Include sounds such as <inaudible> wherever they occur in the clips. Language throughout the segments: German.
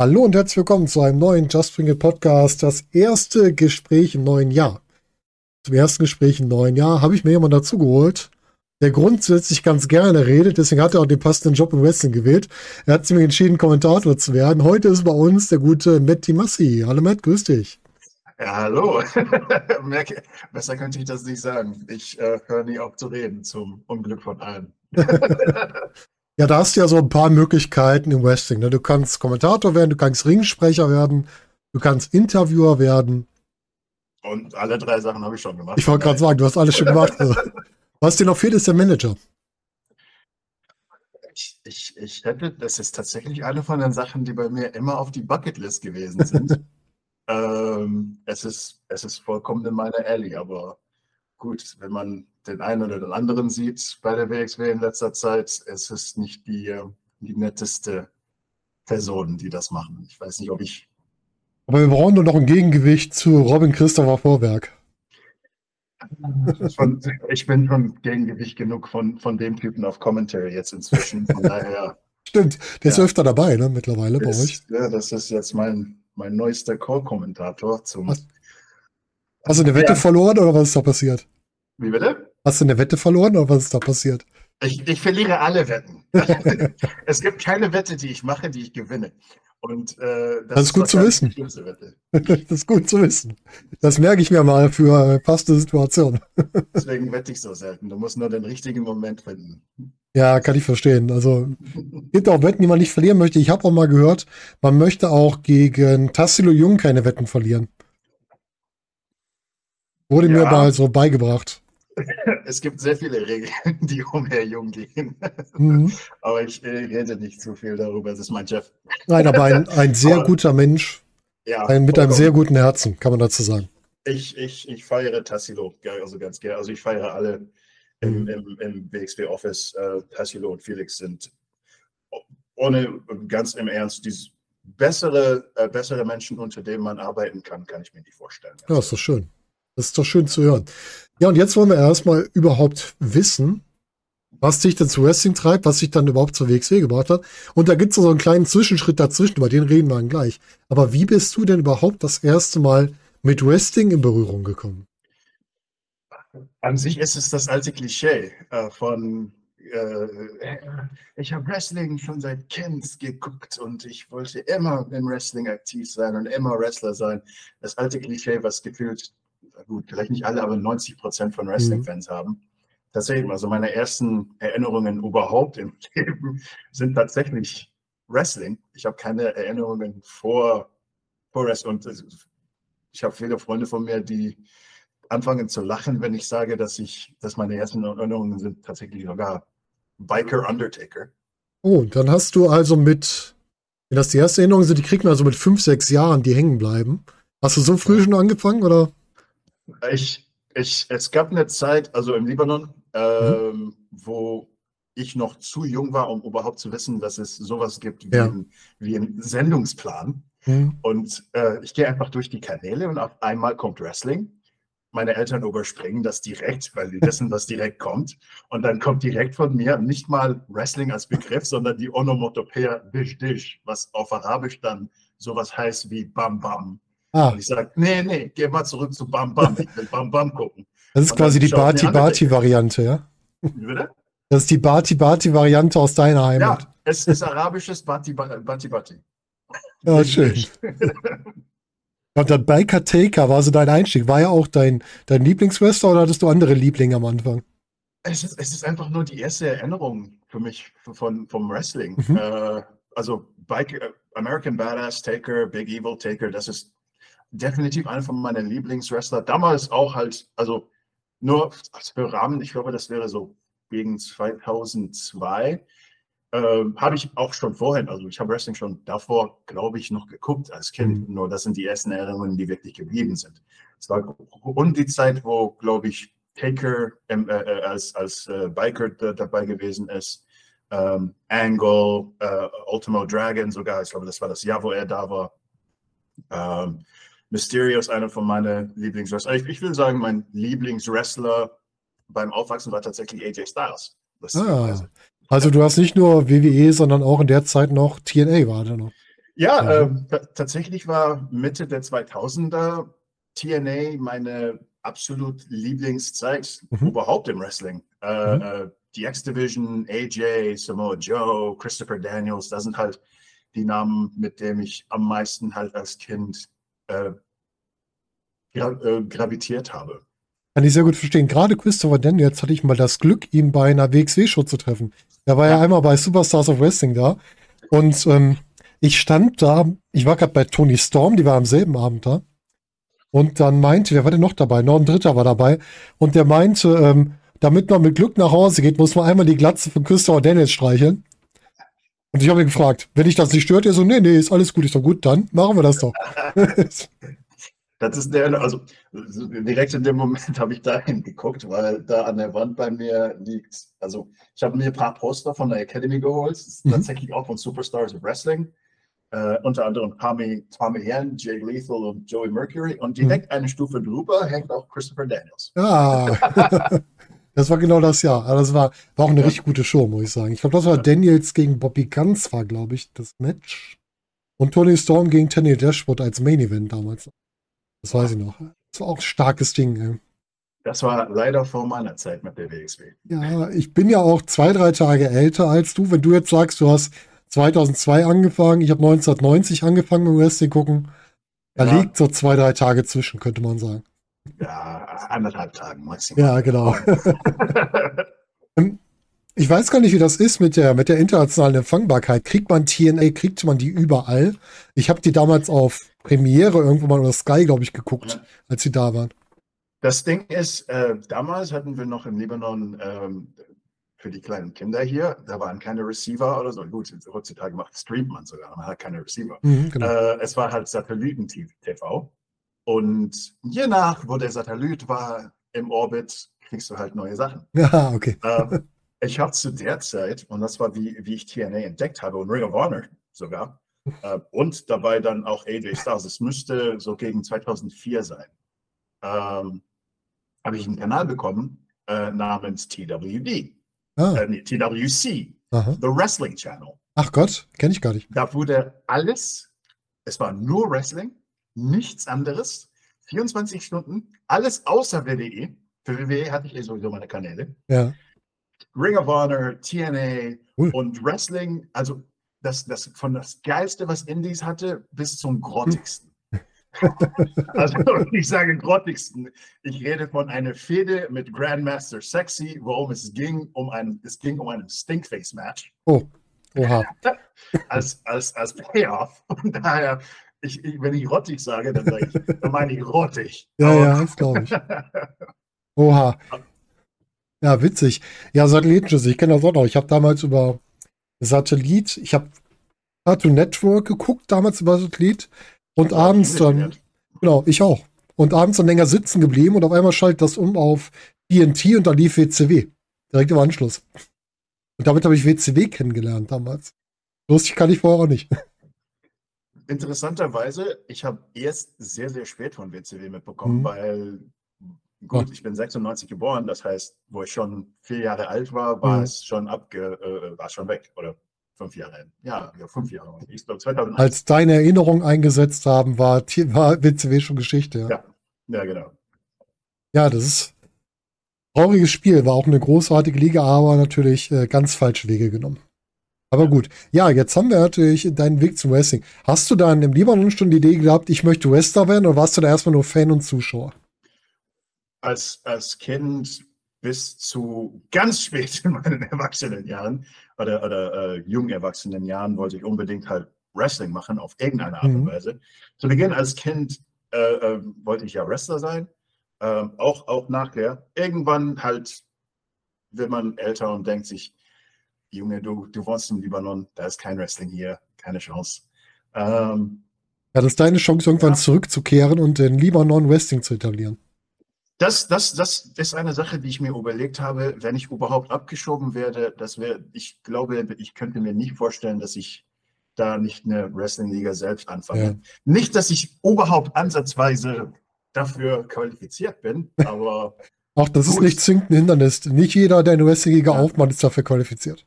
Hallo und herzlich willkommen zu einem neuen Just Bring It Podcast. Das erste Gespräch im neuen Jahr. Zum ersten Gespräch im neuen Jahr habe ich mir jemanden dazugeholt, der grundsätzlich ganz gerne redet. Deswegen hat er auch den passenden Job im Wrestling gewählt. Er hat sich entschieden, Kommentator zu werden. Heute ist bei uns der gute Matt Massi. Hallo Matt, grüß dich. Ja, hallo. <laughs> Besser könnte ich das nicht sagen. Ich äh, höre nie auf zu reden, zum Unglück von allen. <laughs> ja, da hast du ja so ein paar Möglichkeiten im Wrestling. Ne? Du kannst Kommentator werden, du kannst Ringsprecher werden, du kannst Interviewer werden. Und alle drei Sachen habe ich schon gemacht. Ich wollte gerade sagen, du hast alles schon gemacht. Was dir noch fehlt, ist der Manager. Ich, ich, ich hätte, das ist tatsächlich eine von den Sachen, die bei mir immer auf die Bucketlist gewesen sind. <laughs> Ähm, es, ist, es ist vollkommen in meiner Alley, aber gut, wenn man den einen oder den anderen sieht bei der WXW in letzter Zeit, es ist nicht die, die netteste Person, die das machen. Ich weiß nicht, ob ich. Aber wir brauchen nur noch ein Gegengewicht zu Robin Christopher Vorwerk. <laughs> Von, ich bin schon Gegengewicht genug von, von dem Typen auf Commentary jetzt inzwischen. Von daher. <laughs> Stimmt, der ist ja, öfter dabei, ne, mittlerweile bei ist, euch. Ja, das ist jetzt mein, mein neuester Call-Kommentator zum. Hast, hast, du eine Wette ja. verloren oder was ist da passiert? Wie bitte? Hast du eine Wette verloren oder was ist da passiert? Ich, ich verliere alle Wetten. <laughs> es gibt keine Wette, die ich mache, die ich gewinne. Und äh, das, das, ist gut zu wissen. <laughs> das ist gut zu wissen. Das merke ich mir mal für passte Situation. <laughs> Deswegen wette ich so selten. Du musst nur den richtigen Moment finden. Ja, kann ich verstehen. Also gibt auch Wetten, die man nicht verlieren möchte. Ich habe auch mal gehört, man möchte auch gegen Tassilo Jung keine Wetten verlieren. Wurde ja. mir mal so beigebracht. Es gibt sehr viele Regeln, <laughs> die um Herr Jung gehen. Mhm. Aber ich rede nicht zu viel darüber. Das ist mein Chef. Nein, aber ein, ein sehr aber, guter Mensch. Ja, ein, mit einem sehr guten Herzen, kann man dazu sagen. Ich, ich, ich feiere Tassilo also ganz gerne. Also ich feiere alle im, im, im BXW Office, äh, Tassilo und Felix sind ohne ganz im Ernst die bessere, äh, bessere Menschen, unter denen man arbeiten kann, kann ich mir nicht vorstellen. Ja, ist doch schön. Das ist doch schön zu hören. Ja, und jetzt wollen wir erstmal überhaupt wissen, was dich denn zu Wrestling treibt, was dich dann überhaupt zur WXW gebracht hat. Und da gibt es so einen kleinen Zwischenschritt dazwischen, über den reden wir dann gleich. Aber wie bist du denn überhaupt das erste Mal mit Wrestling in Berührung gekommen? An sich ist es das alte Klischee äh, von äh, ich habe Wrestling schon seit Kind geguckt und ich wollte immer im Wrestling aktiv sein und immer Wrestler sein. Das alte Klischee, was gefühlt, gut, vielleicht nicht alle, aber 90 Prozent von Wrestling-Fans mhm. haben. Tatsächlich, also meine ersten Erinnerungen überhaupt im <laughs> Leben sind tatsächlich Wrestling. Ich habe keine Erinnerungen vor, vor Wrestling. Und ich habe viele Freunde von mir, die anfangen zu lachen, wenn ich sage, dass ich, dass meine ersten Erinnerungen sind tatsächlich sogar Biker Undertaker. Oh, dann hast du also mit, wenn das die erste Erinnerung sind, die kriegt man also mit fünf, sechs Jahren, die hängen bleiben. Hast du so früh schon angefangen, oder? Ich, ich, es gab eine Zeit, also im Libanon, ähm, mhm. wo ich noch zu jung war, um überhaupt zu wissen, dass es sowas gibt wie, ja. ein, wie einen Sendungsplan. Mhm. Und äh, ich gehe einfach durch die Kanäle und auf einmal kommt Wrestling meine Eltern überspringen das direkt, weil die wissen, was direkt kommt. Und dann kommt direkt von mir nicht mal Wrestling als Begriff, sondern die Onomatopoeia Dish Dish, was auf Arabisch dann sowas heißt wie Bam Bam. Ah. Und ich sage, nee, nee, geh mal zurück zu Bam Bam. Ich will Bam Bam gucken. Das ist quasi die Bati Bati Variante, ja? Bitte? Das ist die Bati Bati Variante aus deiner Heimat. Ja, es ist arabisches Bati Bati Bati. Ja, schön. <laughs> Und dann Biker Taker war so dein Einstieg. War ja auch dein, dein Lieblingswrestler oder hattest du andere Lieblinge am Anfang? Es ist, es ist einfach nur die erste Erinnerung für mich von, vom Wrestling. Mhm. Äh, also Biker, äh, American Badass Taker, Big Evil Taker, das ist definitiv einer von meinen Lieblingswrestler. Damals auch halt, also nur für Rahmen, ich glaube, das wäre so gegen 2002. Ähm, habe ich auch schon vorhin, also ich habe Wrestling schon davor, glaube ich, noch geguckt als Kind. Mhm. Nur das sind die ersten Erinnerungen, die wirklich geblieben sind. Es war um die Zeit, wo, glaube ich, Taker ähm, äh, äh, als, als äh, Biker dabei gewesen ist. Ähm, Angle, äh, Ultimo Dragon sogar, ich glaube, das war das Jahr, wo er da war. Ähm, Mysterio ist einer von meinen Lieblingswrestlern. Ich, ich will sagen, mein Lieblingswrestler beim Aufwachsen war tatsächlich AJ Styles. Ah, also du hast nicht nur WWE, sondern auch in der Zeit noch TNA war da noch. Ja, mhm. äh, tatsächlich war Mitte der 2000er TNA meine absolut Lieblingszeit mhm. überhaupt im Wrestling. Äh, mhm. äh, die X-Division, AJ, Samoa Joe, Christopher Daniels, das sind halt die Namen, mit denen ich am meisten halt als Kind äh, gra äh, gravitiert habe. Kann ich sehr gut verstehen. Gerade Christopher Daniels hatte ich mal das Glück, ihn bei einer WXW-Show zu treffen. Er war ja. ja. einmal bei Superstars of Wrestling da. Und ähm, ich stand da, ich war gerade bei Tony Storm, die war am selben Abend da. Und dann meinte, wer war denn noch dabei? Noch ein Dritter war dabei. Und der meinte, ähm, damit man mit Glück nach Hause geht, muss man einmal die Glatze von Christopher Daniels streicheln. Und ich habe ihn gefragt, wenn ich das nicht stört, er so, nee, nee, ist alles gut. Ich so, gut, dann machen wir das doch. <laughs> Das ist der, also direkt in dem Moment habe ich da hingeguckt, weil da an der Wand bei mir liegt, also ich habe mir ein paar Poster von der Academy geholt, das ist mhm. tatsächlich auch von Superstars of Wrestling, äh, unter anderem Tommy, Tommy Yen, Jay Lethal und Joey Mercury und direkt mhm. eine Stufe drüber hängt auch Christopher Daniels. Ah, <laughs> das war genau das Jahr. Aber das war, war auch eine ja. richtig gute Show, muss ich sagen. Ich glaube, das war. Daniels gegen Bobby Guns war, glaube ich, das Match. Und Tony Storm gegen Tenny Dashwood als Main Event damals. Das weiß ich noch. Das war auch ein starkes Ding. Ey. Das war leider vor meiner Zeit mit der WXW. Ja, ich bin ja auch zwei, drei Tage älter als du. Wenn du jetzt sagst, du hast 2002 angefangen, ich habe 1990 angefangen mit Wrestling gucken, da ja. liegt so zwei, drei Tage zwischen, könnte man sagen. Ja, anderthalb Tagen maximal. Ja, genau. <laughs> Ähm, ich weiß gar nicht, wie das ist mit der, mit der internationalen Empfangbarkeit. Kriegt man TNA, kriegt man die überall? Ich habe die damals auf Premiere irgendwo mal oder Sky, glaube ich, geguckt, ja. als sie da waren. Das Ding ist, äh, damals hatten wir noch im Libanon ähm, für die kleinen Kinder hier, da waren keine Receiver oder so. Gut, heutzutage macht streamt man sogar, man hat keine Receiver. Mhm, genau. äh, es war halt Satelliten-TV. Und je nach, wo der Satellit war im Orbit, kriegst du halt neue Sachen. <laughs> Ja, okay. Äh, <laughs> ich habe zu der Zeit, und das war wie, wie ich TNA entdeckt habe und Ring of Honor sogar, äh, und dabei dann auch AJ Styles. Es müsste so gegen 2004 sein. Ähm, habe ich einen Kanal bekommen äh, namens TWD. Ah. Äh, TWC, Aha. The Wrestling Channel. Ach Gott, kenne ich gar nicht. Da wurde alles, es war nur Wrestling, nichts anderes, 24 Stunden, alles außer WWE. Für WWE hatte ich eh sowieso meine Kanäle. Ja. Ring of Honor, TNA cool. und Wrestling, also das, das von das Geilste, was Indies hatte, bis zum Grottigsten. <laughs> also ich sage grottigsten. Ich rede von einer Fehde mit Grandmaster Sexy, worum es ging, um ein, es ging um ein Stinkface-Match. Oh. Oha. <laughs> als, als, als Payoff. Und daher, ich, ich, wenn ich rottig sage, dann, sage ich, <laughs> dann meine ich rottig. Ja, Aber, ja, das glaube ich. <laughs> Oha. Ja, witzig. Ja, Satellitenschüsse, ich kenne das auch noch. Ich habe damals über Satellit. Ich habe Cartoon Network geguckt, damals über Satellit. Und abends dann, genau, ich auch. Und abends dann länger sitzen geblieben und auf einmal schaltet das um auf TNT und dann lief WCW. Direkt im Anschluss. Und damit habe ich WCW kennengelernt damals. Lustig kann ich vorher auch nicht. Interessanterweise, ich habe erst sehr, sehr spät von WCW mitbekommen, mhm. weil gut, ich bin 96 geboren, das heißt, wo ich schon vier Jahre alt war, war mhm. es schon abge, äh, war schon weg oder fünf Jahre. Ja, ja fünf Jahre. Ich glaube 2001. Als deine Erinnerung eingesetzt haben, war, war WCW schon Geschichte. Ja. ja, ja, genau. Ja, das ist ein trauriges Spiel, war auch eine großartige Liga, aber natürlich äh, ganz falsche Wege genommen. Aber gut. Ja, jetzt haben wir natürlich deinen Weg zum Wrestling. Hast du dann im Libanon schon die Idee gehabt, ich möchte Wrestler werden oder warst du da erstmal nur Fan und Zuschauer? als, als Kind bis zu ganz spät in meinen <laughs> Erwachsenenjahren oder, oder äh, jungen Erwachsenenjahren wollte ich unbedingt halt Wrestling machen auf irgendeine Art und mhm. Weise. Zu Beginn als Kind äh, äh, wollte ich ja Wrestler sein, ähm, auch, auch nachher. Irgendwann halt wird man älter und denkt sich, Junge, du, du wohnst im Libanon, da ist kein Wrestling hier, keine Chance. Ähm, ja, das ist deine Chance, irgendwann ja. zurückzukehren und in Libanon Wrestling zu etablieren. Das, das, das ist eine Sache, die ich mir überlegt habe, wenn ich überhaupt abgeschoben werde. Das wäre, ich glaube, ich könnte mir nicht vorstellen, dass ich da nicht eine Wrestling-Liga selbst anfange. Ja. Nicht, dass ich überhaupt ansatzweise dafür qualifiziert bin, aber. <laughs> Ach, das ist Gut. nicht zwingend ein Hindernis. Nicht jeder, der eine Wrestling-Liga Ja. aufmacht, ist dafür qualifiziert.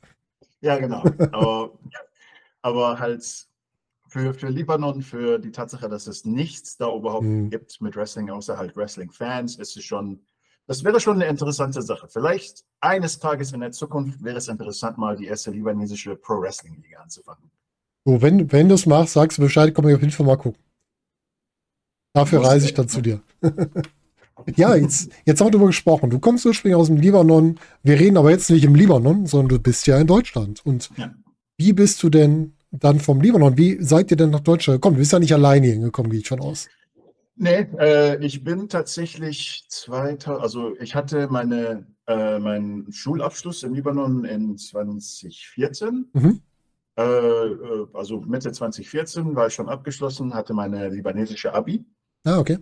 Ja, genau. Aber, aber halt für, für Libanon, für die Tatsache, dass es nichts da überhaupt Mhm. gibt mit Wrestling, außer halt Wrestling-Fans, ist es schon, das wäre schon eine interessante Sache. Vielleicht eines Tages in der Zukunft wäre es interessant, mal die erste libanesische Pro-Wrestling-Liga anzufangen. So, wenn, wenn du es machst, sagst du Bescheid, komm ich auf jeden Fall mal gucken. Dafür reise ich ich dann zu dir. <laughs> ja, jetzt, jetzt haben wir darüber gesprochen. Du kommst ursprünglich aus dem Libanon. Wir reden aber jetzt nicht im Libanon, sondern du bist ja in Deutschland. Und Ja. wie bist du denn dann vom Libanon? Wie seid ihr denn nach Deutschland gekommen? Du bist ja nicht alleine hingekommen, gehe ich von aus. Nee, äh, ich bin tatsächlich 2000, also ich hatte meine, äh, meinen Schulabschluss im Libanon in 2014. Mhm. Äh, äh, also Mitte 2014 war ich schon abgeschlossen, hatte meine libanesische Abi. Ah, okay.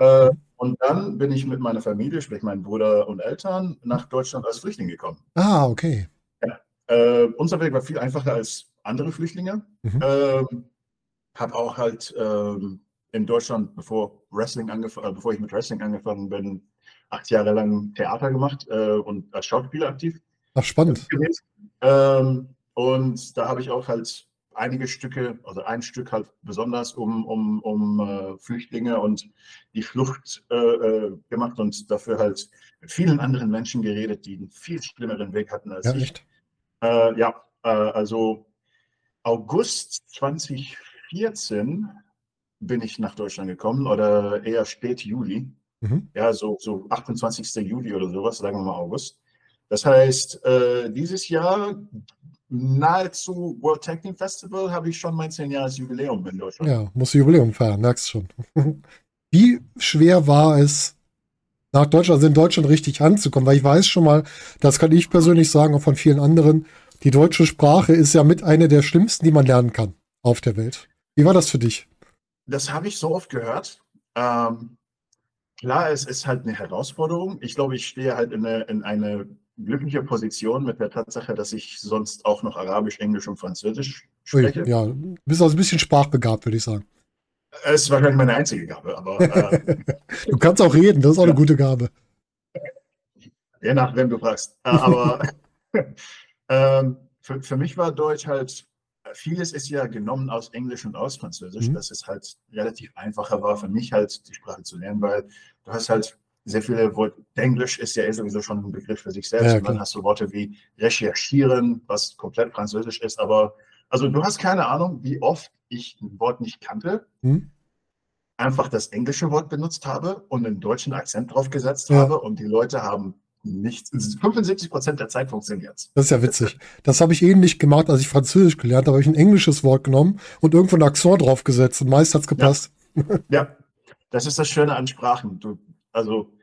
Äh, und dann bin ich mit meiner Familie, sprich meinem Bruder und Eltern, nach Deutschland als Flüchtling gekommen. Ah, okay. Äh, unser Weg war viel einfacher als andere Flüchtlinge. Mhm. Ähm, habe auch halt ähm, in Deutschland, bevor Wrestling angef- äh, bevor ich mit Wrestling angefangen bin, acht Jahre lang Theater gemacht äh, und als Schauspieler aktiv Ach, spannend. Ähm, und da habe ich auch halt einige Stücke, also ein Stück halt besonders um, um, um äh, Flüchtlinge und die Flucht äh, äh, gemacht und dafür halt mit vielen anderen Menschen geredet, die einen viel schlimmeren Weg hatten als Ja, ich. echt. Äh, ja, äh, also August 2014 bin ich nach Deutschland gekommen oder eher spät Juli. Mhm. Ja, so, so 28. Juli oder sowas, sagen wir mal August. Das heißt, äh, dieses Jahr nahezu World Technik Festival habe ich schon mein 10-Jahres-Jubiläum in Deutschland. Ja, muss Jubiläum feiern, merkst schon. <laughs> Wie schwer war es, nach Deutschland, also in Deutschland richtig anzukommen? Weil ich weiß schon mal, das kann ich persönlich sagen, auch von vielen anderen, die deutsche Sprache ist ja mit einer der schlimmsten, die man lernen kann auf der Welt. Wie war das für dich? Das habe ich so oft gehört. Ähm, klar, es ist halt eine Herausforderung. Ich glaube, ich stehe halt in eine, in eine glückliche Position mit der Tatsache, dass ich sonst auch noch Arabisch, Englisch und Französisch spreche. ja, du bist also ein bisschen sprachbegabt, würde ich sagen. Es war wahrscheinlich meine einzige Gabe, aber äh, <laughs> Du kannst auch reden, das ist auch eine gute Gabe. <laughs> je nach wem du fragst. Äh, aber <laughs> ähm, für, für mich war Deutsch halt, vieles ist ja genommen aus Englisch und aus Französisch, Mhm. dass es halt relativ einfacher war für mich halt die Sprache zu lernen, weil du hast halt sehr viele Worte, Englisch ist ja eh sowieso schon ein Begriff für sich selbst Ja, und dann hast du Worte wie recherchieren, was komplett französisch ist, aber also du hast keine Ahnung, wie oft ich ein Wort nicht kannte, Hm? einfach das englische Wort benutzt habe und einen deutschen Akzent drauf gesetzt Ja. habe und die Leute haben nichts, 75 Prozent der Zeit funktioniert Das ist ja witzig. Das habe ich ähnlich gemacht, als ich Französisch gelernt habe. habe ich ein englisches Wort genommen und irgendwo einen Akzent draufgesetzt und meist hat's gepasst. Ja, das ist das Schöne an Sprachen. Du, also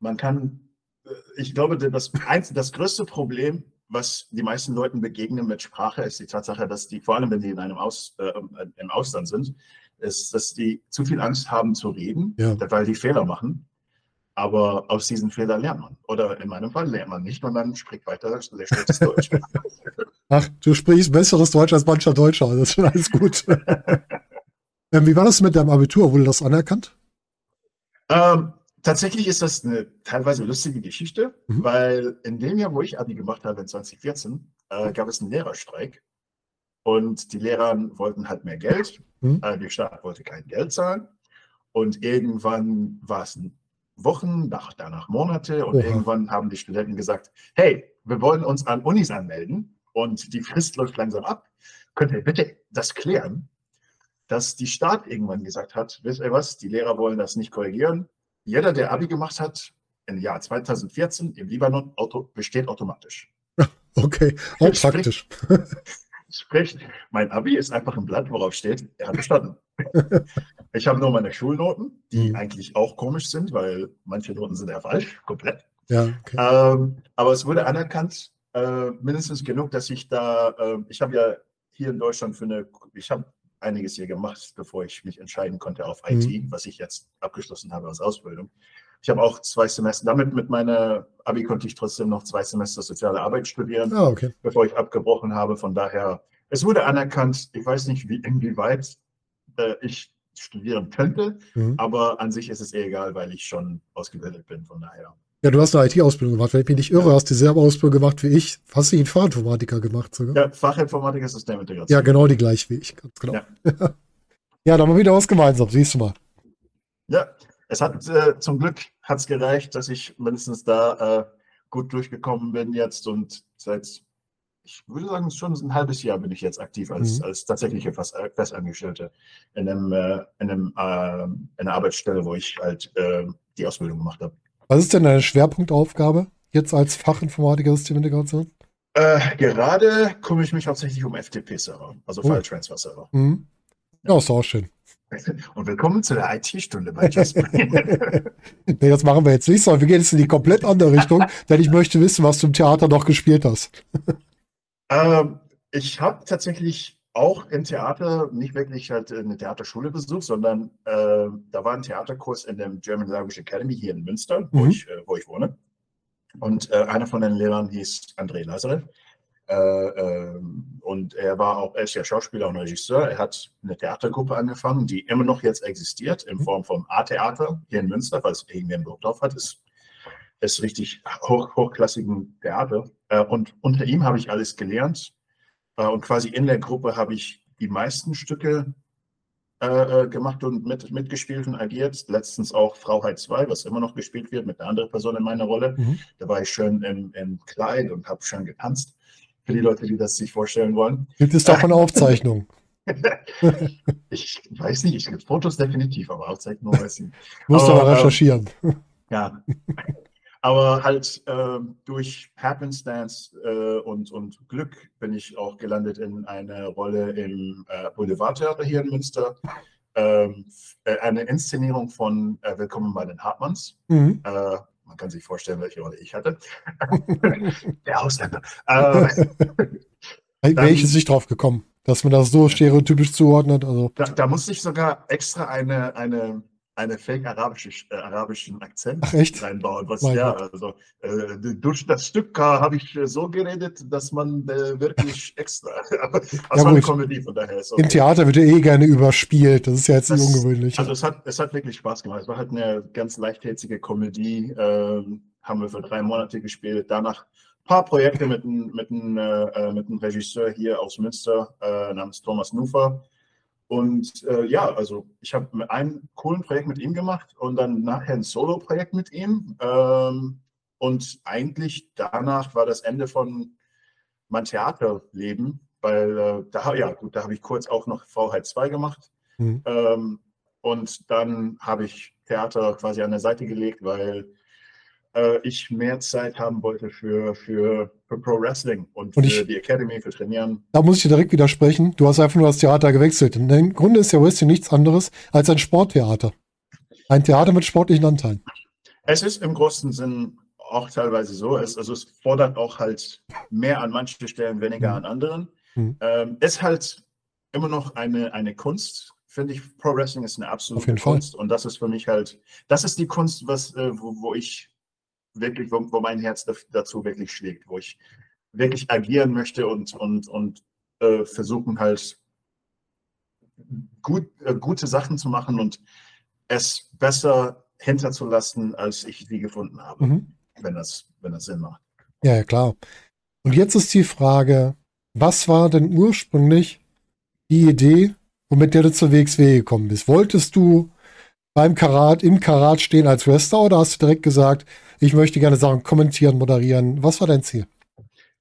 man kann, äh, ich glaube, das, eins, das größte Problem, was die meisten Leuten begegnen mit Sprache, ist die Tatsache, dass die, vor allem wenn die in einem Aus, äh, im Ausland sind, ist, dass die zu viel Angst haben zu reden, Ja. weil die Fehler machen. Aber aus diesen Fehlern lernt man. Oder in meinem Fall lernt man nicht und dann spricht weiter sehr schlechtes Deutsch. <laughs> Ach, du sprichst besseres Deutsch als mancher Deutscher, das ist schon alles gut. <laughs> ähm, wie war das mit deinem Abitur? Wurde das anerkannt? Ähm, tatsächlich ist das eine teilweise lustige Geschichte, Mhm. weil in dem Jahr, wo ich Abi gemacht habe, in 2014, äh, gab es einen Lehrerstreik und die Lehrer wollten halt mehr Geld. Mhm. Äh, die Staat wollte kein Geld zahlen und irgendwann war es Wochen, nach, danach Monate und Oha. irgendwann haben die Studenten gesagt, hey, wir wollen uns an Unis anmelden und die Frist läuft langsam ab. Könnt ihr bitte das klären? dass die Staat irgendwann gesagt hat, wisst ihr was, die Lehrer wollen das nicht korrigieren. Jeder, der Abi gemacht hat im Jahr 2014 im Libanon, auto, besteht automatisch. Okay, auch Sprich- praktisch. Sprich, mein Abi ist einfach ein Blatt, worauf steht, er hat bestanden. <laughs> ich habe nur meine Schulnoten, die Mhm. eigentlich auch komisch sind, weil manche Noten sind ja falsch, komplett. Ja, okay. Ähm, aber es wurde anerkannt, äh, mindestens genug, dass ich da, äh, ich habe ja hier in Deutschland für eine, ich habe einiges hier gemacht, bevor ich mich entscheiden konnte auf IT, was ich jetzt abgeschlossen habe als Ausbildung. Ich habe auch zwei Semester, damit mit meiner Abi konnte ich trotzdem noch zwei Semester soziale Arbeit studieren, Ah, okay. bevor ich abgebrochen habe. Von daher, es wurde anerkannt. Ich weiß nicht, wie, inwieweit äh, ich studieren könnte, Mhm. aber an sich ist es eh egal, weil ich schon ausgebildet bin. Von daher. Ja, du hast eine IT-Ausbildung gemacht. Wenn ich mich nicht irre, hast du dieselbe Ausbildung gemacht wie ich. Hast du einen Fachinformatiker gemacht sogar? Ja, Fachinformatiker Systemintegration. Ja, genau die gleich wie ich. Ganz genau. Ja, <laughs> ja dann haben wir wieder was gemeinsam, siehst du mal. Ja, es hat äh, zum Glück hat's gereicht, dass ich mindestens da äh, gut durchgekommen bin jetzt und seit, ich würde sagen, schon ein halbes Jahr bin ich jetzt aktiv als, mhm. als tatsächliche äh, Festangestellte in, einem, äh, in, einem, äh, in einer Arbeitsstelle, wo ich halt äh, die Ausbildung gemacht habe. Was ist denn deine Schwerpunktaufgabe jetzt als Fachinformatiker Systemintegration? Äh, gerade kümmere ich mich hauptsächlich um FTP-Server, also oh. File-Transfer-Server. Mhm. Ja, ist auch schön. <laughs> Und willkommen zu der IT-Stunde bei Jasper. <laughs> nee, das machen wir jetzt nicht, sondern wir gehen jetzt in die komplett andere Richtung, <laughs> denn ich möchte wissen, was du im Theater noch gespielt hast. ähm, ich habe tatsächlich auch im Theater nicht wirklich halt eine Theaterschule besucht, sondern äh, da war ein Theaterkurs in der German Language Academy hier in Münster, mhm. wo, ich, äh, wo ich wohne. Und äh, einer von den Lehrern hieß André Lazareth. Äh, ähm, und er war auch, er ist ja Schauspieler und Regisseur. Er hat eine Theatergruppe angefangen, die immer noch jetzt existiert, in mhm. Form von A-Theater hier in Münster, weil es irgendwie einen Bock drauf hat. Ist, ist richtig hoch, hochklassigen Theater. Äh, und unter ihm habe ich alles gelernt und quasi in der Gruppe habe ich die meisten Stücke äh, äh gemacht und mit, mitgespielt und agiert. Letztens auch Frauheit 2, was immer noch gespielt wird mit einer anderen Person in meiner Rolle. Mhm. Da war ich schön im, im Kleid und habe schön getanzt. Für die Leute, die das sich vorstellen wollen. Gibt es davon <laughs> Aufzeichnungen? <laughs> ich weiß nicht, ich gibt Fotos definitiv, aber Aufzeichnungen weiß ich nicht. Musst du aber ähm, recherchieren. ja. <laughs> Aber halt äh, durch Happenstance äh, und, und Glück bin ich auch gelandet in eine Rolle im äh, Boulevardtheater hier in Münster. Ähm, äh, eine Inszenierung von äh, Willkommen bei den Hartmanns. Mhm. Äh, man kann sich vorstellen, welche Rolle ich hatte. <laughs> Der Ausländer. Wäre ich jetzt nicht drauf gekommen, dass man das so stereotypisch zuordnet. Also. Da, da musste ich sogar extra eine, eine eine fake arabische, äh, arabischen Akzent Ach, echt? reinbauen. Was, ja, also äh, durch das Stück habe ich so geredet, dass man äh, wirklich <laughs> extra. Aber ja, war eine Komödie, von daher ist okay. Im Theater wird ja eh gerne überspielt. Das ist ja jetzt das, nicht ungewöhnlich. Also es hat, es hat wirklich Spaß gemacht. Es war halt eine ganz leichtherzige Komödie. Ähm, haben wir für drei Monate gespielt. Danach ein paar Projekte mit einem mit äh, äh, mit einem Regisseur hier aus Münster äh, namens Thomas Nufer und äh, ja, also ich habe ein coolen Projekt mit ihm gemacht und dann nachher ein Solo-Projekt mit ihm. Ähm, und eigentlich danach war das Ende von mein Theaterleben, weil äh, da, ja gut, da habe ich kurz auch noch Freiheit 2 gemacht. Mhm. Ähm, und dann habe ich Theater quasi an der Seite gelegt, weil äh, ich mehr Zeit haben wollte für, für, für Pro Wrestling und, und für ich, die Academy, für Trainieren. Da muss ich dir direkt widersprechen. Du hast einfach nur das Theater gewechselt. Im Grunde ist ja Wrestling nichts anderes als ein Sporttheater. Ein Theater mit sportlichen Anteilen. Es ist im großen Sinn auch teilweise so. Es, also es fordert auch halt mehr an manchen Stellen, weniger mhm. an anderen. Mhm. Ähm, ist halt immer noch eine, eine Kunst, finde ich. Pro Wrestling ist eine absolute Kunst. Fall. Und das ist für mich halt, das ist die Kunst, was, äh, wo, wo ich wirklich, wo, wo mein Herz dazu wirklich schlägt, wo ich wirklich agieren möchte und, und, und äh, versuchen halt gut, äh, gute Sachen zu machen und es besser hinterzulassen, als ich sie gefunden habe, mhm. wenn, das, wenn das Sinn macht. Ja, ja, klar. Und jetzt ist die Frage, was war denn ursprünglich die Idee, womit der du zur WXW gekommen bist? Wolltest du beim Karat, im Karat stehen als Wrestler oder hast du direkt gesagt, ich möchte gerne Sachen kommentieren, moderieren? Was war dein Ziel?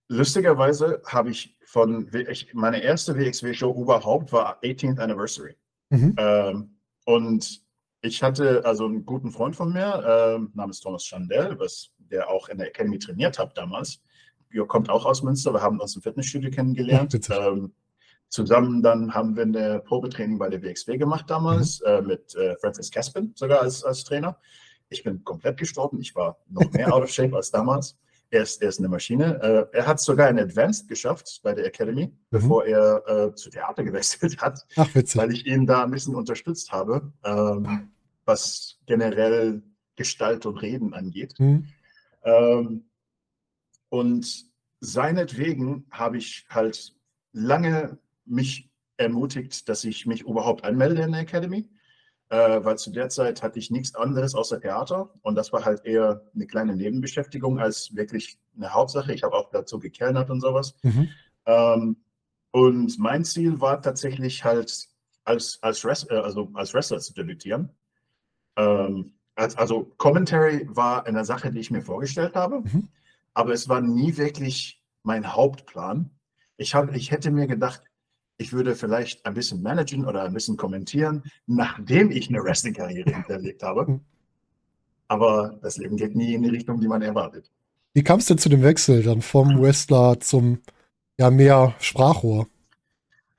Lustigerweise habe ich von, ich, meine erste WXW-Show überhaupt war 18th Anniversary. Mhm. Ähm, und ich hatte also einen guten Freund von mir, ähm, namens Thomas Chandel, was, der auch in der Academy trainiert hat damals. Er kommt auch aus Münster, wir haben uns im Fitnessstudio kennengelernt. Ähm, Zusammen dann haben wir eine Probetraining bei der WXW gemacht damals, mhm. äh, mit äh, Francis Caspin sogar als, als Trainer. Ich bin komplett gestorben. Ich war noch mehr out of shape als damals. Er ist, er ist eine Maschine. Äh, er hat sogar ein Advanced geschafft bei der Academy, mhm. bevor er äh, zu Theater gewechselt hat, Ach, weil ich ihn da ein bisschen unterstützt habe, ähm, was generell Gestalt und Reden angeht. Mhm. Ähm, und seinetwegen habe ich halt lange mich ermutigt, dass ich mich überhaupt anmelde in der Academy. Äh, weil zu der Zeit hatte ich nichts anderes außer Theater und das war halt eher eine kleine Nebenbeschäftigung als wirklich eine Hauptsache. Ich habe auch dazu gekellnert und sowas. Mhm. Ähm, und mein Ziel war tatsächlich halt als, als, Wrest- äh, also als Wrestler zu debütieren. Ähm, als, also Commentary war eine Sache, die ich mir vorgestellt habe, Mhm. aber es war nie wirklich mein Hauptplan. Ich, hab, ich hätte mir gedacht, ich würde vielleicht ein bisschen managen oder ein bisschen kommentieren, nachdem ich eine Wrestling-Karriere hinterlegt habe. Mhm. Aber das Leben geht nie in die Richtung, die man erwartet. Wie kam es denn zu dem Wechsel dann vom Wrestler zum ja mehr Sprachrohr?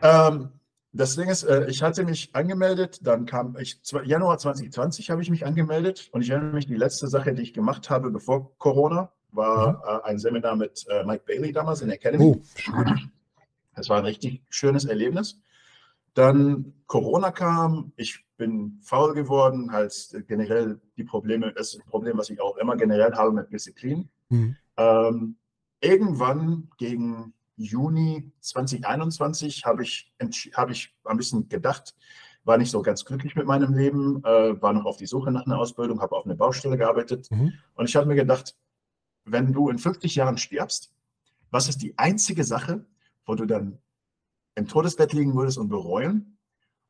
Ähm, das Ding ist, äh, ich hatte mich angemeldet, dann kam ich, Januar 2020 habe ich mich angemeldet und ich erinnere mich, die letzte Sache, die ich gemacht habe bevor Corona, war äh, ein Seminar mit äh, Mike Bailey damals in der Academy. Oh, schön. Das war ein richtig schönes Erlebnis. Dann Corona kam, ich bin faul geworden, halt generell die Probleme, das ist ein Problem, was ich auch immer generell habe mit Disziplin. Mhm. Ähm, irgendwann gegen Juni 2021 habe ich, habe ich ein bisschen gedacht, war nicht so ganz glücklich mit meinem Leben, äh, war noch auf die Suche nach einer Ausbildung, habe auf einer Baustelle gearbeitet Mhm. und ich habe mir gedacht, wenn du in 50 Jahren stirbst, was ist die einzige Sache, wo du dann im Todesbett liegen würdest und bereuen?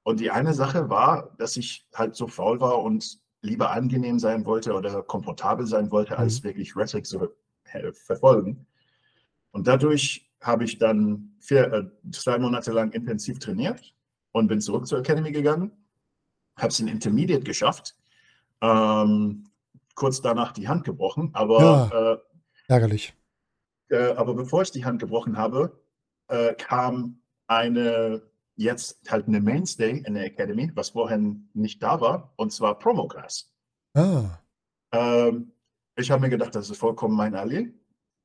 Und die eine Sache war, dass ich halt so faul war und lieber angenehm sein wollte oder komfortabel sein wollte, als wirklich Wrestling zu äh, verfolgen. Und dadurch habe ich dann vier, äh, zwei Monate lang intensiv trainiert und bin zurück zur Academy gegangen, habe es in Intermediate geschafft, ähm, kurz danach die Hand gebrochen, aber, Ärgerlich. äh, äh, aber bevor ich die Hand gebrochen habe, äh, kam eine jetzt halt eine Mainstay in der Academy, was vorher nicht da war, und zwar Promo Class. Ah, Ähm, ich habe mir gedacht, das ist vollkommen mein Allee.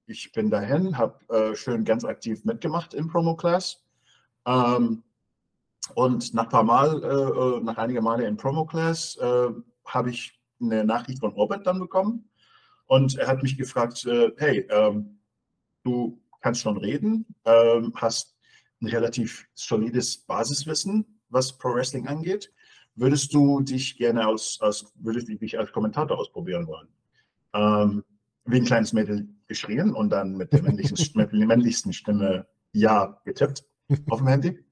Ich bin dahin, habe äh, schön ganz aktiv mitgemacht im Promo Class. Ähm, und nach ein paar Mal, äh, äh, nach einigen Male im Promo Class, äh, habe ich eine Nachricht von Robert dann bekommen. Und er hat mich gefragt, äh, hey, ähm, du kannst schon reden, ähm, hast ein relativ solides Basiswissen, was Pro Wrestling angeht. Würdest du dich gerne als, als würdest du dich als Kommentator ausprobieren wollen? Ähm, wie ein kleines Mädel geschrien und dann mit der männlichen, mit der männlichsten Stimme Ja getippt auf dem Handy.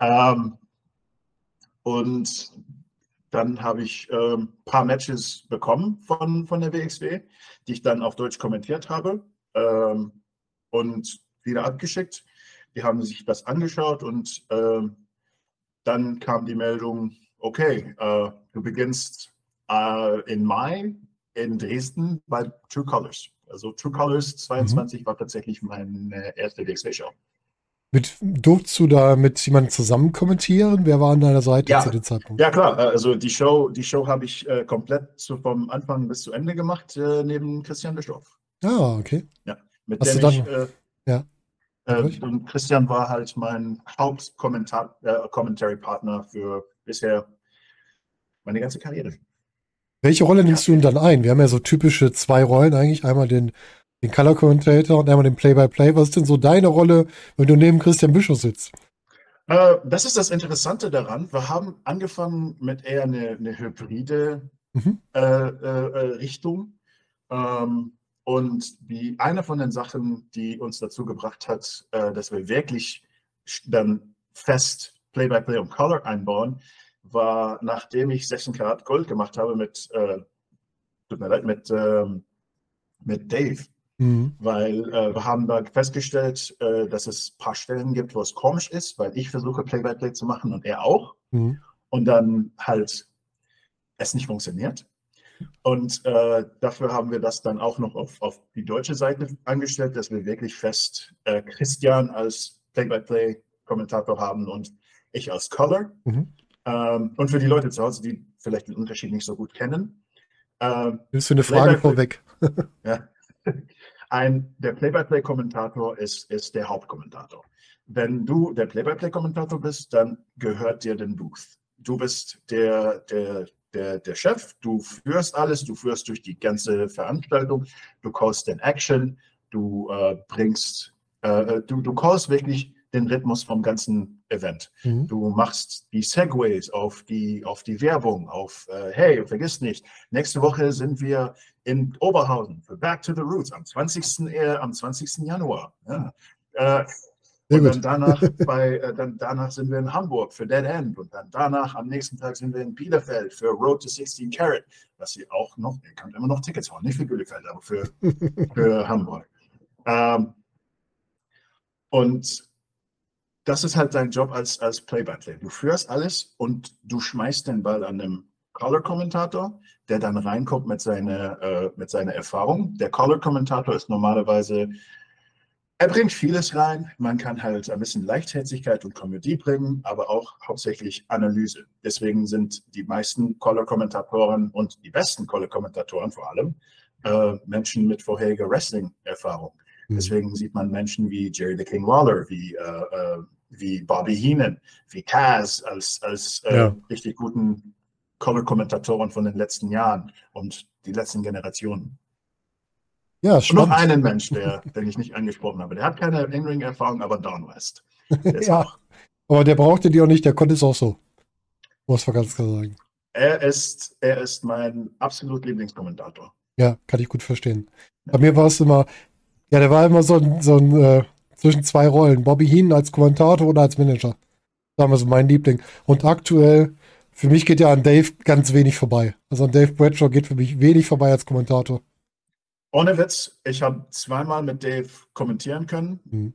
Ähm, und dann habe ich ein ähm, paar Matches bekommen von, von der WXW, die ich dann auf Deutsch kommentiert habe ähm, und wieder abgeschickt. Die haben sich das angeschaut und ähm, dann kam die Meldung, okay, äh, du beginnst äh, in Mai in Dresden bei True Colors. Also True Colors 22 war tatsächlich meine erste WXW-Show. mit, durftest du da mit jemandem zusammen kommentieren? Wer war an deiner Seite Ja. zu dem Zeitpunkt? Ja klar, äh, also die Show, die Show habe ich äh, komplett zu, vom Anfang bis zu Ende gemacht, äh, neben Christian Bischof. Ah, okay. Mit Hast dem ich, äh, ja. äh, Christian war halt mein Hauptkommentar, äh, für bisher meine ganze Karriere. Welche Rolle nimmst du denn dann ein? Wir haben ja so typische zwei Rollen eigentlich. Einmal den, den Color Commentator und einmal den Play-by-Play. Was ist denn so deine Rolle, wenn du neben Christian Bischof sitzt? Äh, das ist das Interessante daran. Wir haben angefangen mit eher eine, eine hybride Mhm. äh, äh, Richtung. Ähm, und die eine von den Sachen, die uns dazu gebracht hat, äh, dass wir wirklich dann fest Play-by-Play und Color einbauen, war, nachdem ich 16 Karat Gold gemacht habe mit, äh, tut mir leid, mit, ähm, mit Dave, Mhm. weil äh, wir haben da festgestellt, äh, dass es ein paar Stellen gibt, wo es komisch ist, weil ich versuche Play-by-Play zu machen und er auch Mhm. und dann halt es nicht funktioniert. Und äh, dafür haben wir das dann auch noch auf, auf die deutsche Seite angestellt, dass wir wirklich fest äh, Christian als Play-by-Play-Kommentator haben und ich als Color. Mhm. Ähm, und für die Leute zu Hause, die vielleicht den Unterschied nicht so gut kennen, ähm, Willst du eine Frage vorweg? <laughs> ja. Ein, der Play-by-Play-Kommentator ist, ist der Hauptkommentator. Wenn du der Play-by-Play-Kommentator bist, dann gehört dir den Booth. Du bist der, der, der, der Chef, du führst alles, du führst durch die ganze Veranstaltung, du callst den Action, du äh, bringst, äh, du, du callst wirklich den Rhythmus vom ganzen Event. Mhm. Du machst die Segways auf die, auf die Werbung, auf, äh, hey, vergiss nicht, nächste Woche sind wir in Oberhausen für Back to the Roots am 20. Äh, am 20. Januar. Ja. Äh, und dann danach, <laughs> bei, äh, dann danach sind wir in Hamburg für Dead End und dann danach am nächsten Tag sind wir in Bielefeld für Road to 16 Carat, was sie auch noch, ihr könnt immer noch Tickets holen, nicht für Bielefeld, aber für, <laughs> für Hamburg. Ähm, und das ist halt dein Job als, als Play-by-Play. Du führst alles und du schmeißt den Ball an den Color-Kommentator, der dann reinkommt mit seiner, äh, mit seiner Erfahrung. Der Color-Kommentator ist normalerweise, er bringt vieles rein. Man kann halt ein bisschen Leichtherzigkeit und Komödie bringen, aber auch hauptsächlich Analyse. Deswegen sind die meisten Color-Kommentatoren und die besten Color-Kommentatoren vor allem äh, Menschen mit vorheriger Wrestling-Erfahrung. Mhm. Deswegen sieht man Menschen wie Jerry the King Waller, wie, äh, äh, wie Bobby Heenan, wie Kaz als, als äh, Ja. richtig guten Color-Kommentatoren von den letzten Jahren und die letzten Generationen. Ja, Und noch spannend. einen Mensch, der, den ich nicht angesprochen habe. Der hat keine In-Ring-Erfahrung, aber Don West. <laughs> Ja. auch, Aber der brauchte die auch nicht, der konnte es auch so. Muss man ganz klar sagen. er, ist, er ist mein absolut Lieblingskommentator. Ja, kann ich gut verstehen. Bei mir war es immer, ja, der war immer so ein, so ein äh, zwischen zwei Rollen. Bobby Heenan als Kommentator oder als Manager. War immer so mein Liebling. Und aktuell, für mich geht ja an Dave ganz wenig vorbei. Also an Dave Bradshaw geht für mich wenig vorbei als Kommentator. Ohne Witz, ich habe zweimal mit Dave kommentieren können. Mhm.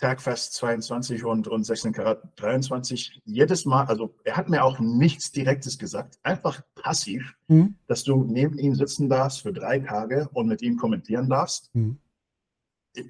Tagfest 22 und, und 16 Karat 23. Jedes Mal, also er hat mir auch nichts Direktes gesagt, einfach passiv, Mhm. dass du neben ihm sitzen darfst für drei Tage und mit ihm kommentieren darfst. Mhm.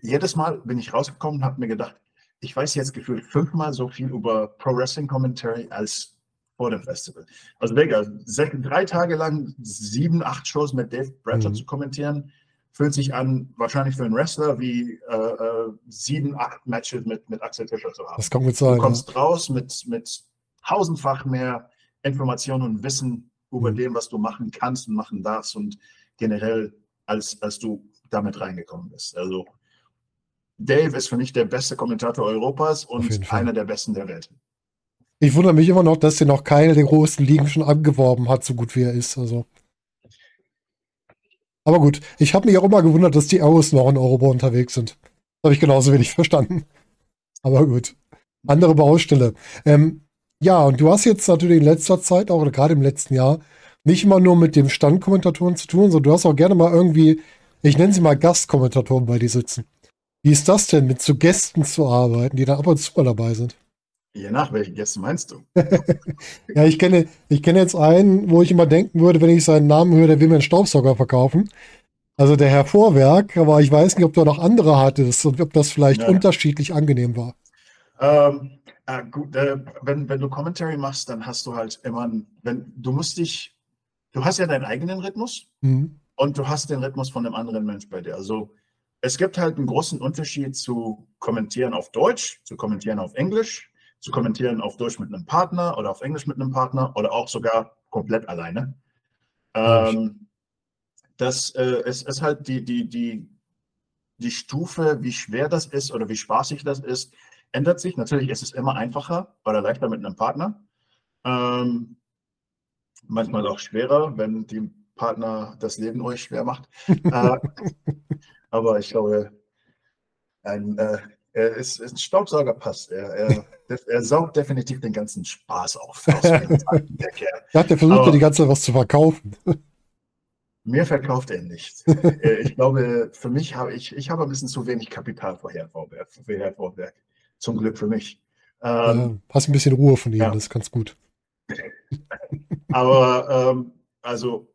Jedes Mal bin ich rausgekommen und habe mir gedacht, ich weiß jetzt gefühlt fünfmal so viel über Pro Wrestling Commentary als vor dem Festival. Also Digga, sech- drei Tage lang sieben, acht Shows mit Dave Bradshaw Mhm. zu kommentieren, fühlt sich an, wahrscheinlich für einen Wrestler, wie äh, äh, sieben, acht Matches mit, mit Axel Tischer zu haben. Das kann gut Du sein. Ja. kommst raus mit, mit tausendfach mehr Informationen und Wissen über Mhm. dem, was du machen kannst und machen darfst und generell, als, als du damit reingekommen bist. Also Dave ist für mich der beste Kommentator Europas und einer der besten der Welt. Ich wundere mich immer noch, dass der noch keine der großen Ligen schon angeworben hat, so gut wie er ist. Also. Aber gut, ich habe mich auch immer gewundert, dass die Arrows noch in Europa unterwegs sind. Habe ich genauso wenig <laughs> verstanden. Aber gut. Andere Baustelle. Ähm, ja, und du hast jetzt natürlich in letzter Zeit, auch gerade im letzten Jahr, nicht immer nur mit dem Standkommentatoren zu tun, sondern du hast auch gerne mal irgendwie, ich nenne sie mal Gastkommentatoren bei dir sitzen. Wie ist das denn, mit so Gästen zu arbeiten, die dann ab und zu mal dabei sind? Je nach welchen Gäste meinst du? <laughs> Ja, ich kenne, ich kenne jetzt einen, wo ich immer denken würde, wenn ich seinen Namen höre, der will mir einen Staubsauger verkaufen. Also der Herr Vorwerk, aber ich weiß nicht, ob du noch andere hattest und ob das vielleicht Ja. unterschiedlich angenehm war. Ähm, äh, gut, äh, wenn, wenn du Commentary machst, dann hast du halt immer, ein- wenn du musst dich, du hast ja deinen eigenen Rhythmus Mhm. und du hast den Rhythmus von einem anderen Mensch bei dir. Also es gibt halt einen großen Unterschied zu kommentieren auf Deutsch, zu kommentieren auf Englisch, zu kommentieren auf Deutsch mit einem Partner oder auf Englisch mit einem Partner oder auch sogar komplett alleine. Ähm, das äh, es ist halt die, die, die, die Stufe, wie schwer das ist oder wie spaßig das ist, ändert sich. Natürlich ist es immer einfacher oder leichter mit einem Partner. Ähm, manchmal auch schwerer, wenn die Partner das Leben euch schwer macht. <laughs> äh, aber ich glaube, ein, äh, er ist, ist ein Staubsauger passt. Er, er, er saugt definitiv den ganzen Spaß auf. aus <laughs> der Kerl. Ja, der versucht ja Aber- die ganze Zeit was zu verkaufen. <laughs> Mir verkauft er nicht. <laughs> Äh, ich glaube, für mich habe ich, ich habe ein bisschen zu wenig Kapital für Herr Vorwerk. Für Herr Vorwerk. Zum Glück für mich. Ähm, hast ein bisschen Ruhe von ihm, ja. das ist ganz gut. Aber ähm, also,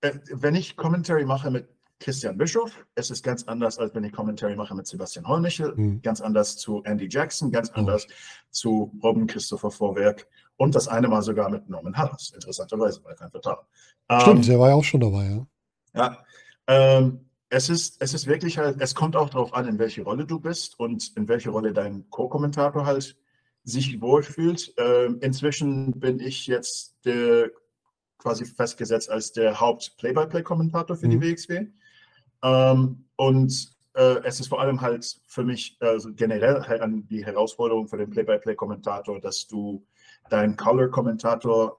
äh, wenn ich Commentary mache mit Christian Bischof, es ist ganz anders, als wenn ich Commentary mache mit Sebastian Hollmichel, Mhm. ganz anders zu Andy Jackson, ganz Oh. anders zu Robin Christopher Vorwerk und das eine Mal sogar mit Norman Hallas, interessanterweise bei kein Vertrauen. Stimmt, der war ja auch schon dabei, ja. Ja, ähm, es ist, es ist wirklich halt, es kommt auch darauf an, in welche Rolle du bist und in welche Rolle dein Co-Kommentator halt sich wohlfühlt. Ähm, inzwischen bin ich jetzt der, quasi festgesetzt als der Haupt-Play-by-Play-Kommentator für Mhm. die WXW. Ähm, und äh, es ist vor allem halt für mich also generell halt an die Herausforderung für den Play-by-Play-Kommentator, dass du deinen Color-Kommentator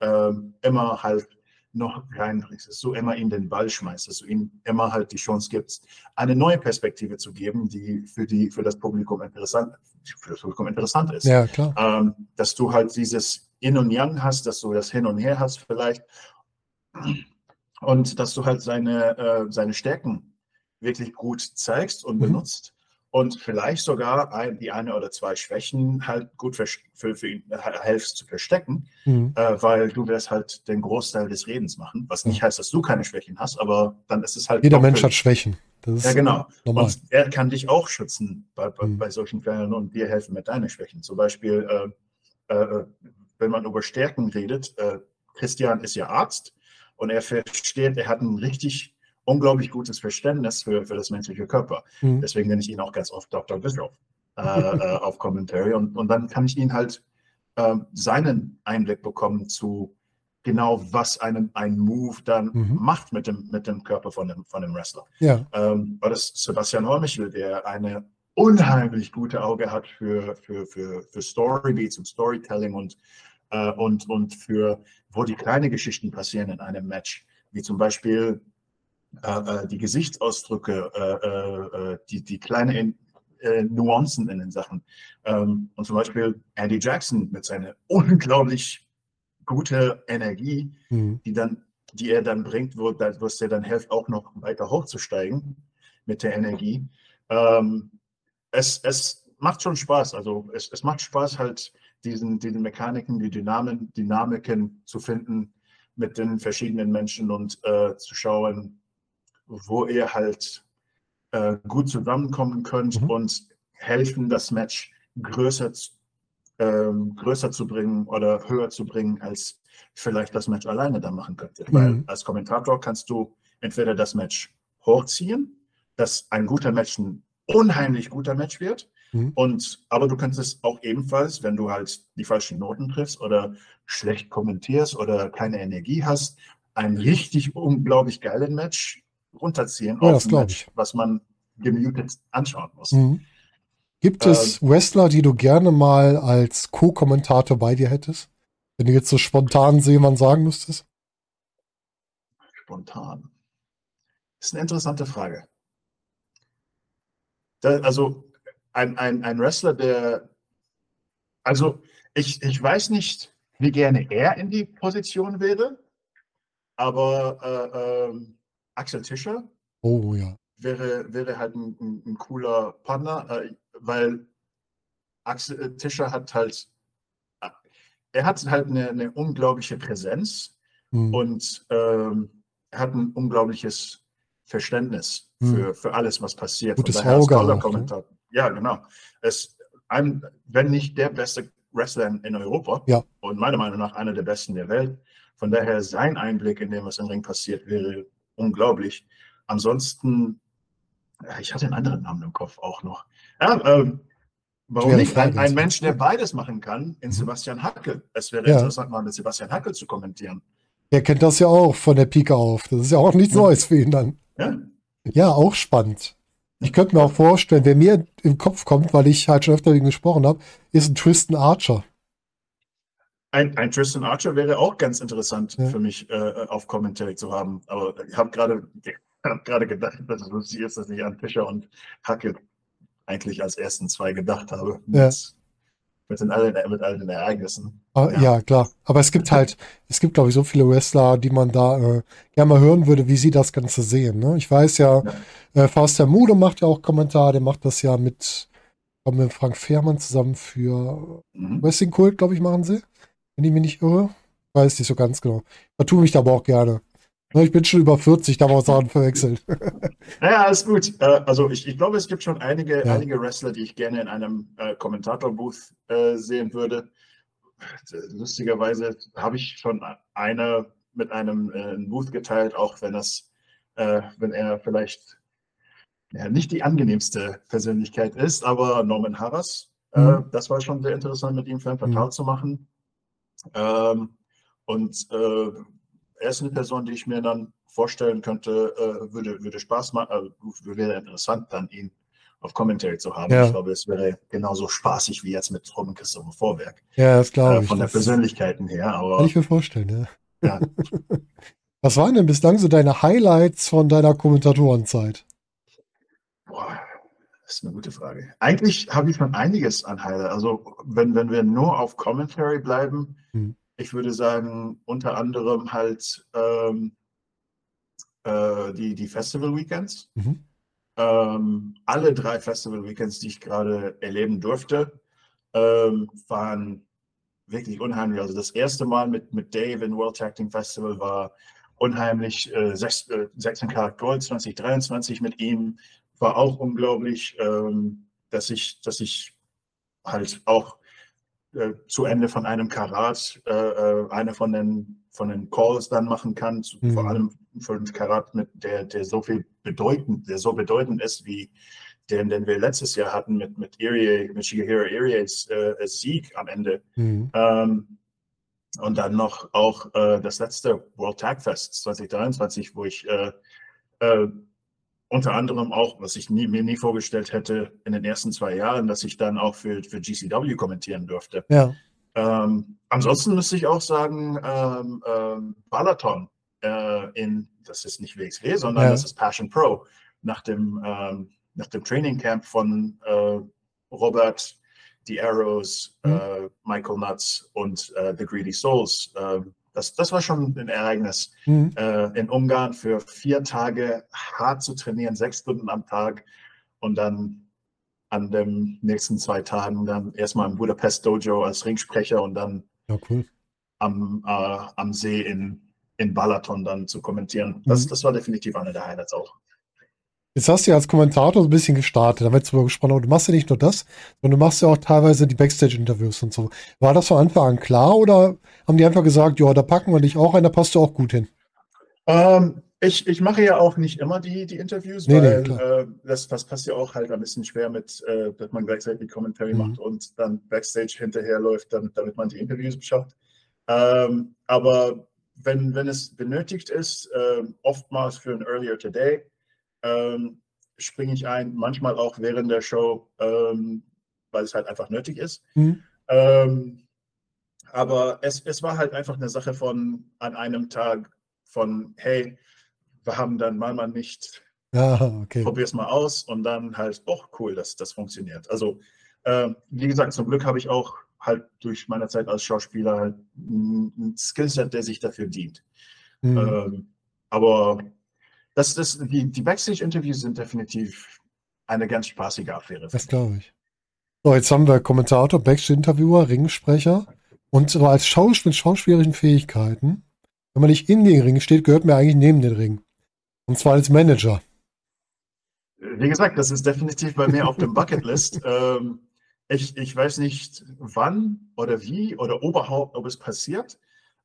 äh, immer halt noch reinbringst, dass du immer ihm den Ball schmeißt, dass du ihm immer halt die Chance gibst, eine neue Perspektive zu geben, die für, die, für das Publikum interessant, für das Publikum interessant ist. Ja, klar. Ähm, dass du halt dieses Yin und Yang hast, dass du das Hin und Her hast vielleicht und dass du halt seine, äh, seine Stärken wirklich gut zeigst und Mhm. benutzt und vielleicht sogar ein, die eine oder zwei Schwächen halt gut für, für, für ihn äh, helfst zu verstecken, Mhm. äh, weil du wirst halt den Großteil des Redens machen, was nicht heißt, dass du keine Schwächen hast, aber dann ist es halt Jeder Mensch hat Schwächen. Das ja, genau. normal. Und er kann dich auch schützen bei, bei, Mhm. bei solchen Fällen und dir helfen mit deinen Schwächen. Zum Beispiel, äh, äh, wenn man über Stärken redet, äh, Christian ist ja Arzt und er versteht, er hat ein richtig unglaublich gutes Verständnis für, für das menschliche Körper. Mhm. Deswegen nenne ich ihn auch ganz oft Dr. Bischof äh, <laughs> äh, auf Commentary. Und, und dann kann ich ihn halt äh, seinen Einblick bekommen zu genau, was einen, ein Move dann Mhm. macht mit dem, mit dem Körper von dem, von dem Wrestler. Ja, Ähm, war das Sebastian Hormichel, der eine unheimlich gute Auge hat für, für, für, für Storybeats und Storytelling und, äh, und, und für, wo die kleinen Geschichten passieren in einem Match, wie zum Beispiel äh, äh, die Gesichtsausdrücke, äh, äh, die, die kleinen äh, Nuancen in den Sachen. Ähm, und zum Beispiel Andy Jackson mit seiner <laughs> unglaublich gute Energie, mhm. die dann, die er dann bringt, wo, wo es dir dann hilft, auch noch weiter hochzusteigen mit der Energie. Ähm, es, es macht schon Spaß. Also es, es macht Spaß, halt diesen, diesen Mechaniken, die Dynamen, Dynamiken zu finden mit den verschiedenen Menschen und äh, zu schauen, wo ihr halt äh, gut zusammenkommen könnt Mhm. und helfen, das Match größer, zu- ähm, größer zu bringen oder höher zu bringen, als vielleicht das Match alleine da machen könnte. Weil Mhm. als Kommentator kannst du entweder das Match hochziehen, dass ein guter Match ein unheimlich guter Match wird, Mhm. und, aber du kannst es auch ebenfalls, wenn du halt die falschen Noten triffst oder schlecht kommentierst oder keine Energie hast, ein richtig unglaublich geilen Match runterziehen Ja, auf ein Match, was man gemutet anschauen muss. Mhm. Gibt Ähm, es Wrestler, die du gerne mal als Co-Kommentator bei dir hättest? Wenn du jetzt so spontan jemand sagen müsstest? Spontan. Das ist eine interessante Frage. Da, also ein, ein, ein Wrestler, der, also ich, ich weiß nicht, wie gerne er in die Position wäre, aber äh, ähm, Axel Tischer Oh ja. wäre, wäre halt ein, ein, ein cooler Partner, äh, weil Axel äh, Tischer hat halt, äh, er hat halt eine, eine unglaubliche Präsenz Mhm. und ähm, er hat ein unglaubliches Verständnis für, für alles, was passiert. Gutes Auge auch, ne? Ja, genau. Es, ein, wenn nicht der beste Wrestler in, in Europa Ja. und meiner Meinung nach einer der besten der Welt. Von daher sein Einblick in dem, was im Ring passiert, wäre unglaublich. Ansonsten, äh, ich hatte einen anderen Namen im Kopf auch noch. Ja, ähm, warum nicht? Ein, ein. Mensch, der beides machen kann, in Mhm. Sebastian Hackel. Es wäre Ja. interessant, mal mit Sebastian Hackel zu kommentieren. Er kennt das ja auch von der Pike auf. Das ist ja auch nichts. Neues für ihn dann. Ja, Ja, auch spannend. Ich könnte mir auch vorstellen, wer mir im Kopf kommt, weil ich halt schon öfter mit ihm gesprochen habe, ist ein Tristan Archer. Ein, ein Tristan Archer wäre auch ganz interessant Ja. für mich äh, auf Commentary zu haben. Aber ich habe gerade <laughs> hab gerade gedacht, dass es lustig ist, dass ich an Fischer und Hacke eigentlich als ersten zwei gedacht habe. Ja. Mit, mit, den, allen, mit all den Ereignissen. Ah, Ja. ja. klar. Aber es gibt halt, <laughs> es gibt, glaube ich, so viele Wrestler, die man da äh, gerne mal hören würde, wie sie das Ganze sehen. Ne? Ich weiß ja, äh, Faust der Mude macht ja auch Kommentar, der macht das ja mit, mit Frank Fehrmann zusammen für Mhm. Wrestling Kult, glaube ich, machen sie. Wenn ich mich nicht irre. Weiß nicht so ganz genau. Da tue ich da aber auch gerne. Ich bin schon über 40, da haben wir Sachen <laughs> verwechselt. Ja, alles gut. Äh, also ich, ich glaube, es gibt schon einige, Ja. einige Wrestler, die ich gerne in einem äh, Kommentator-Booth äh, sehen würde. Lustigerweise habe ich schon eine mit einem äh, Booth geteilt, auch wenn das, äh, wenn er vielleicht ja, nicht die angenehmste Persönlichkeit ist, aber Norman Harras, äh, Mhm. das war schon sehr interessant, mit ihm Fan Fatal Mhm. zu machen. Ähm, und äh, er ist eine Person, die ich mir dann vorstellen könnte, äh, würde, würde Spaß machen, äh, wäre interessant, dann ihn auf Commentary zu haben. Ja. Ich glaube, es wäre genauso spaßig wie jetzt mit Robin Christopher Vorwerk. Ja, das glaube Äh, ich. von der Persönlichkeiten her, aber kann ich mir vorstellen, ja. ja. <laughs> Was waren denn bislang so deine Highlights von deiner Kommentatorenzeit? Boah, das ist eine gute Frage. Eigentlich habe ich schon einiges an Highlight. Also, wenn, wenn wir nur auf Commentary bleiben, Hm. Ich würde sagen, unter anderem halt ähm, äh, die, die Festival Weekends. Mhm. Ähm, alle drei Festival Weekends, die ich gerade erleben durfte, ähm, waren wirklich unheimlich. Also das erste Mal mit, mit Dave in World Tag Team Festival war unheimlich. Äh, sechs, äh, 16 Karat Gold 2023 mit ihm war auch unglaublich, ähm, dass ich, dass ich halt auch äh, zu Ende von einem Karat äh, äh, eine von den, von den Calls dann machen kann, zu, Mhm. vor allem von Karat, mit der, der so viel bedeutend, der so bedeutend ist wie den, den wir letztes Jahr hatten mit, mit Irie, mit Shigehiro Iries äh, Sieg am Ende. Mhm. Ähm, und dann noch auch äh, das letzte World Tag Fest 2023, wo ich unter anderem auch, was ich nie, mir nie vorgestellt hätte in den ersten zwei Jahren, dass ich dann auch für, für GCW kommentieren durfte. Ja. Ähm, ansonsten müsste ich auch sagen, ähm, ähm, Balaton äh, in, das ist nicht WXW, sondern Ja. das ist Passion Pro. Nach dem, ähm, nach dem Training Camp von äh, Robert, The Arrows, Mhm. äh, Michael Nuts und äh, The Greedy Souls. Das, das war schon ein Ereignis Mhm. äh, in Ungarn für vier Tage hart zu trainieren, sechs Stunden am Tag und dann an den nächsten zwei Tagen dann erstmal im Budapest Dojo als Ringsprecher und dann Ja, cool. am, äh, am See in, in Balaton dann zu kommentieren. Das, Mhm. das war definitiv einer der Highlights auch. Jetzt hast du ja als Kommentator so ein bisschen gestartet, da wird drüber gesprochen, aber du machst ja nicht nur das, sondern du machst ja auch teilweise die Backstage-Interviews und so. War das von Anfang an klar oder haben die einfach gesagt, ja, da packen wir dich auch ein, da passt du auch gut hin? Ähm, ich, ich mache ja auch nicht immer die, die Interviews, Nee, nee, weil klar. äh, das, das passt ja auch halt ein bisschen schwer mit, äh, dass man gleichzeitig die Commentary Mhm. macht und dann Backstage hinterherläuft, damit, damit man die Interviews schafft. Ähm, aber wenn, wenn es benötigt ist, ähm, oftmals für ein Earlier Today, ähm, springe ich ein, manchmal auch während der Show, ähm, weil es halt einfach nötig ist. Mhm. Ähm, aber es, es war halt einfach eine Sache von an einem Tag von, hey, wir haben dann mal mal nicht, Ja, okay. probier's mal aus und dann halt, oh cool, das, das funktioniert. Also, ähm, wie gesagt, zum Glück habe ich auch halt durch meine Zeit als Schauspieler halt ein ein Skillset, der sich dafür dient. Mhm. Ähm, aber das, das, die, die Backstage-Interviews sind definitiv eine ganz spaßige Affäre. Das glaube ich. So, jetzt haben wir Kommentator, Backstage-Interviewer, Ringsprecher und so als Schausch mit schauspielerischen Fähigkeiten. Wenn man nicht in den Ring steht, gehört man eigentlich neben den Ring. Und zwar als Manager. Wie gesagt, das ist definitiv bei mir auf dem Bucketlist. <laughs> ähm, ich, ich weiß nicht, wann oder wie oder überhaupt, ob es passiert,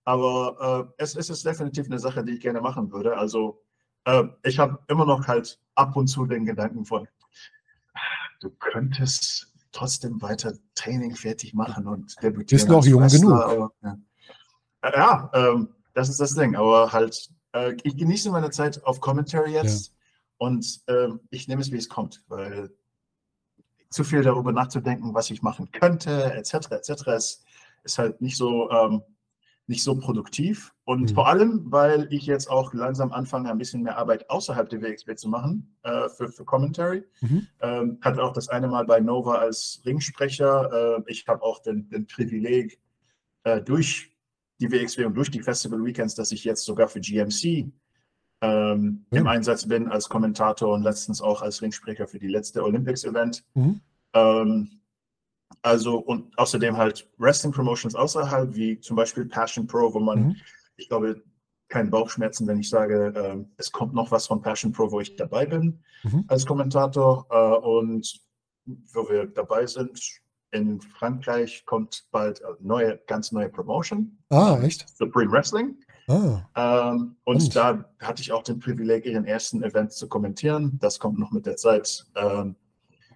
aber äh, es, es ist definitiv eine Sache, die ich gerne machen würde. Also äh, ich habe immer noch halt ab und zu den Gedanken von, du könntest trotzdem weiter Training fertig machen und debütieren. Bist noch jung Wrestler, genug. Aber, ja, Äh, ja ähm, das ist das Ding. Aber halt, äh, ich genieße meine Zeit auf Commentary jetzt. Und ähm, ich nehme es, wie es kommt, weil zu viel darüber nachzudenken, was ich machen könnte, etc., etc., ist, ist halt nicht so, ähm, nicht so produktiv. Und Mhm. vor allem, weil ich jetzt auch langsam anfange, ein bisschen mehr Arbeit außerhalb der WXW zu machen äh, für, für Commentary. Mhm. Ähm, hatte auch das eine Mal bei Nova als Ringsprecher. Äh, ich habe auch den, den Privileg äh, durch die WXW und durch die Festival Weekends, dass ich jetzt sogar für GMC ähm, Ja. im Einsatz bin als Kommentator und letztens auch als Ringsprecher für die letzte Olympics-Event. Mhm. Ähm, also und außerdem halt Wrestling Promotions außerhalb, wie zum Beispiel Passion Pro, wo man, Mhm. ich glaube, kein Bauchschmerzen, wenn ich sage, ähm, es kommt noch was von Passion Pro, wo ich dabei bin Mhm. als Kommentator. Äh, und wo wir dabei sind, in Frankreich kommt bald eine neue, ganz neue Promotion. Ah, echt? Supreme Wrestling. Ah, Ähm, und Spannend. da hatte ich auch den Privileg, ihren ersten Event zu kommentieren. Das kommt noch mit der Zeit. Ähm,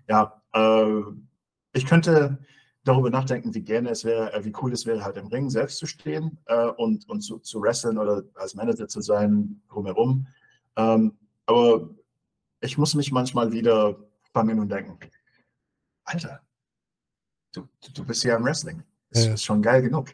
ja, äh, ich könnte, darüber nachdenken, wie gerne es wäre, äh, wie cool es wäre, halt im Ring selbst zu stehen äh, und, und zu, zu wresteln oder als Manager zu sein, drumherum. Ähm, aber ich muss mich manchmal wieder fangen und denken, Alter, du, du bist ja im Wrestling. Das Ja. ist schon geil genug.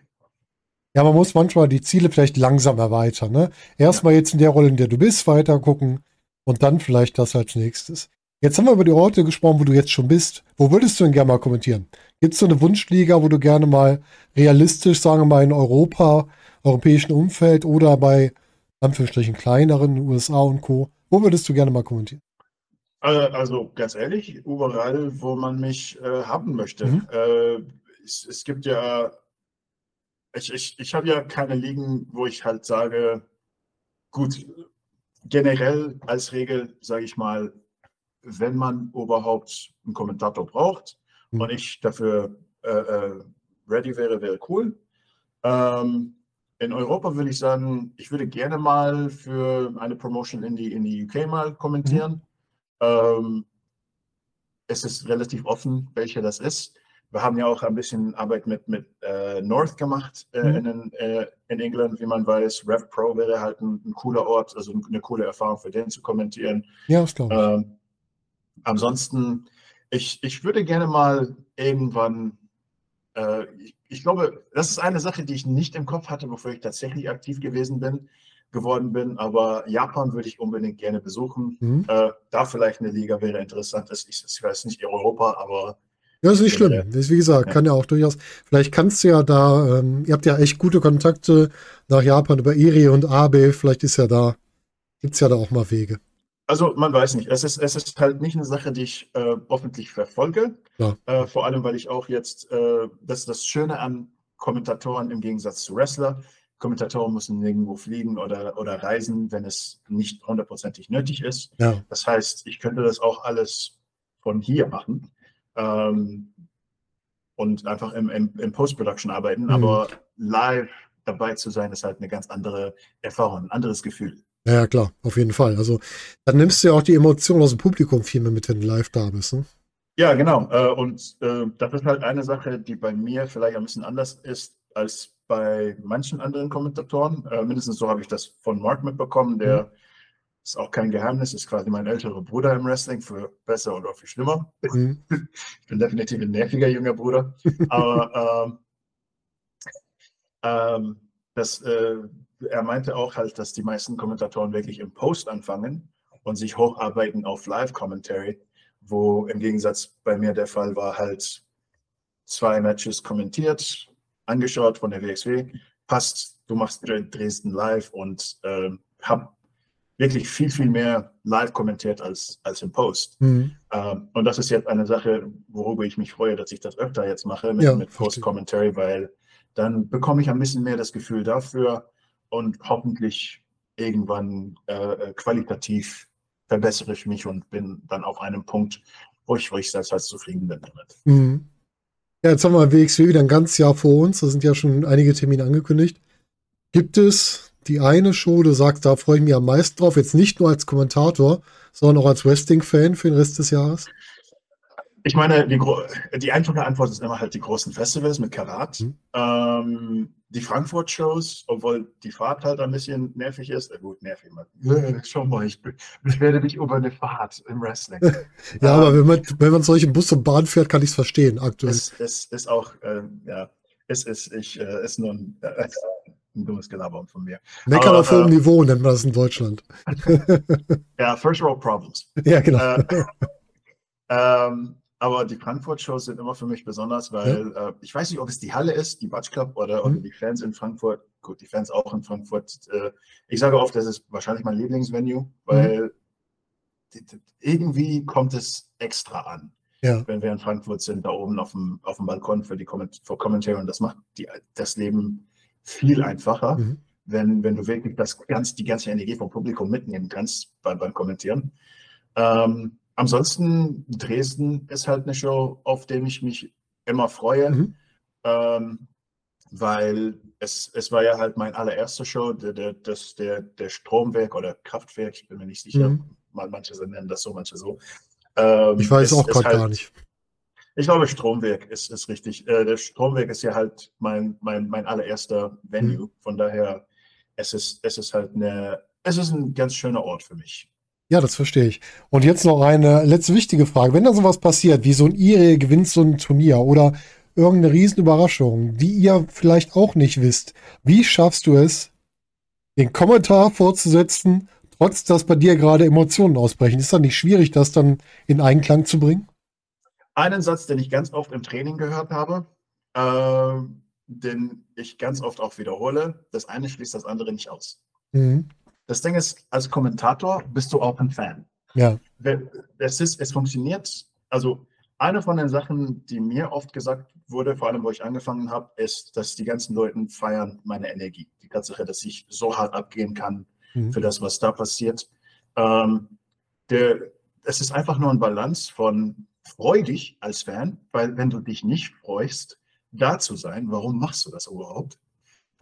Ja, man muss manchmal die Ziele vielleicht langsam erweitern. Ne? Erstmal jetzt in der Rolle, in der du bist, weiter gucken und dann vielleicht das als nächstes. Jetzt haben wir über die Orte gesprochen, wo du jetzt schon bist. Wo würdest du denn gerne mal kommentieren? Gibt es so eine Wunschliga, wo du gerne mal realistisch, sagen wir mal, in Europa, europäischen Umfeld oder bei Anführungsstrichen kleineren USA und Co. Wo würdest du gerne mal kommentieren? Äh, Also ganz ehrlich, überall, wo man mich äh, haben möchte. Mhm. Äh, es, es gibt ja, ich, ich, ich habe ja keine Ligen, wo ich halt sage, gut, generell als Regel sage ich mal, wenn man überhaupt einen Kommentator braucht Mhm. und ich dafür äh, äh, ready wäre, wäre cool. Ähm, in Europa würde ich sagen, ich würde gerne mal für eine Promotion in die, in die UK mal kommentieren. Ähm, es ist relativ offen, welche das ist. Wir haben ja auch ein bisschen Arbeit mit, mit äh, North gemacht äh, Mhm. in, äh, in England, wie man weiß. Rev Pro wäre halt ein, ein cooler Ort, also eine coole Erfahrung für den zu kommentieren. Ja, das glaube ich. Ähm, ansonsten, ich, ich würde gerne mal irgendwann, äh, ich, ich glaube, das ist eine Sache, die ich nicht im Kopf hatte, bevor ich tatsächlich aktiv gewesen bin, geworden bin, aber Japan würde ich unbedingt gerne besuchen. Mhm. Äh, da vielleicht eine Liga wäre interessant. Ist, ich weiß nicht Europa, aber Ja, ist nicht schlimm. Ist, wie gesagt, kann ja auch durchaus. Vielleicht kannst du ja da, ähm, ihr habt ja echt gute Kontakte nach Japan über Iri und Abe. Vielleicht ist ja da, gibt's ja da auch mal Wege. Also man weiß nicht. Es ist, es ist halt nicht eine Sache, die ich äh, öffentlich verfolge. Ja. Äh, vor allem, weil ich auch jetzt, äh, das ist das Schöne an Kommentatoren im Gegensatz zu Wrestler. Kommentatoren müssen nirgendwo fliegen oder, oder reisen, wenn es nicht hundertprozentig nötig ist. Ja. Das heißt, ich könnte das auch alles von hier machen ähm, und einfach im, im, im Post-Production arbeiten. Mhm. Aber live dabei zu sein, ist halt eine ganz andere Erfahrung, ein anderes Gefühl. Ja, ja, klar, auf jeden Fall. Also dann nimmst du ja auch die Emotionen aus dem Publikum viel mehr mit, wenn du live da bist. Ne? Ja, genau. Äh, Und äh, das ist halt eine Sache, die bei mir vielleicht ein bisschen anders ist als bei manchen anderen Kommentatoren. Äh, Mindestens so habe ich das von Mark mitbekommen. Der ist auch kein Geheimnis, ist quasi mein älterer Bruder im Wrestling, für besser oder für schlimmer. Mhm. <laughs> Ich bin definitiv ein nerviger junger Bruder. <laughs> Aber ähm, ähm, das, äh, er meinte auch halt, dass die meisten Kommentatoren wirklich im Post anfangen und sich hocharbeiten auf Live-Commentary, wo im Gegensatz bei mir der Fall war, halt zwei Matches kommentiert, angeschaut von der WXW, passt, du machst Dre- Dresden live und ähm, hab wirklich viel, viel mehr live kommentiert als, als im Post. Mhm. Ähm, und das ist jetzt eine Sache, worüber ich mich freue, dass ich das öfter jetzt mache mit, Ja, mit. Post-Commentary, weil dann bekomme ich ein bisschen mehr das Gefühl dafür und hoffentlich irgendwann äh, äh, qualitativ verbessere ich mich und bin dann auf einem Punkt, wo ich, wo ich selbst als zufrieden bin damit. Mhm. Ja, jetzt haben wir WXW wieder ein ganzes Jahr vor uns. Da sind ja schon einige Termine angekündigt. Gibt es die eine Show, du sagst, da freue ich mich am meisten drauf, jetzt nicht nur als Kommentator, sondern auch als Wrestling-Fan für den Rest des Jahres? Ich meine, die, die einfache Antwort ist immer halt die großen Festivals mit Karat. Mhm. Ähm, die Frankfurt-Shows, obwohl die Fahrt halt ein bisschen nervig ist. Äh, gut, nervig. Man. Äh, Schau mal, ich be- beschwerde mich über eine Fahrt im Wrestling. <laughs> Ja, aber wenn man, wenn man solche Bus und Bahn fährt, kann ich es verstehen, aktuell. es, es ist auch, ähm, ja, es ist, ich, äh, ist nur ein, äh, ein dummes Gelaber von mir. Meckern auf hohem äh, Niveau nennt man das in Deutschland. <laughs> Ja, First World Problems. <laughs> Ja, genau. Äh, ähm, aber die Frankfurt-Shows sind immer für mich besonders, weil äh, ich weiß nicht, ob es die Halle ist, die Batsch Club oder, oder Mhm. die Fans in Frankfurt. Gut, die Fans auch in Frankfurt. Äh, ich sage oft, das ist wahrscheinlich mein Lieblingsvenue, weil die, die, irgendwie kommt es extra an, ja. wenn wir in Frankfurt sind, da oben auf dem, auf dem Balkon für die Komment für Kommentare. Und das macht die, das Leben viel einfacher, Mhm. wenn, wenn du wirklich das ganz, die ganze Energie vom Publikum mitnehmen kannst bei, beim Kommentieren. Ähm, ansonsten, Dresden ist halt eine Show, auf der ich mich immer freue, Mhm. ähm, weil es, es war ja halt mein allererster Show, der, der, das, der, der Stromwerk oder Kraftwerk, ich bin mir nicht sicher, Mhm. manche nennen das so, manche so. Ähm, Ich weiß ist- auch gerade halt, gar nicht. Ich glaube, Stromwerk ist, ist richtig. Äh, der Stromwerk ist ja halt mein, mein, mein allererster Venue. Mhm. Von daher, es ist, es ist halt eine, es ist ein ganz schöner Ort für mich. Ja, das verstehe ich. Und jetzt noch eine letzte wichtige Frage. Wenn da sowas passiert, wie so ein IRE gewinnt so ein Turnier oder irgendeine Riesenüberraschung, die ihr vielleicht auch nicht wisst, wie schaffst du es, den Kommentar vorzusetzen, trotz dass bei dir gerade Emotionen ausbrechen? Ist das nicht schwierig, das dann in Einklang zu bringen? Einen Satz, den ich ganz oft im Training gehört habe, äh, den ich ganz oft auch wiederhole, das eine schließt das andere nicht aus. Mhm. Das Ding ist, als Kommentator bist du auch ein Fan. Ja. Es, ist, es funktioniert, also eine von den Sachen, die mir oft gesagt wurde, vor allem wo ich angefangen habe, ist, dass die ganzen Leute feiern meine Energie. Die Tatsache, dass ich so hart abgehen kann mhm. für das, was da passiert. Ähm, der, es ist einfach nur ein Balance von freudig als Fan, weil wenn du dich nicht freust, da zu sein, warum machst du das überhaupt?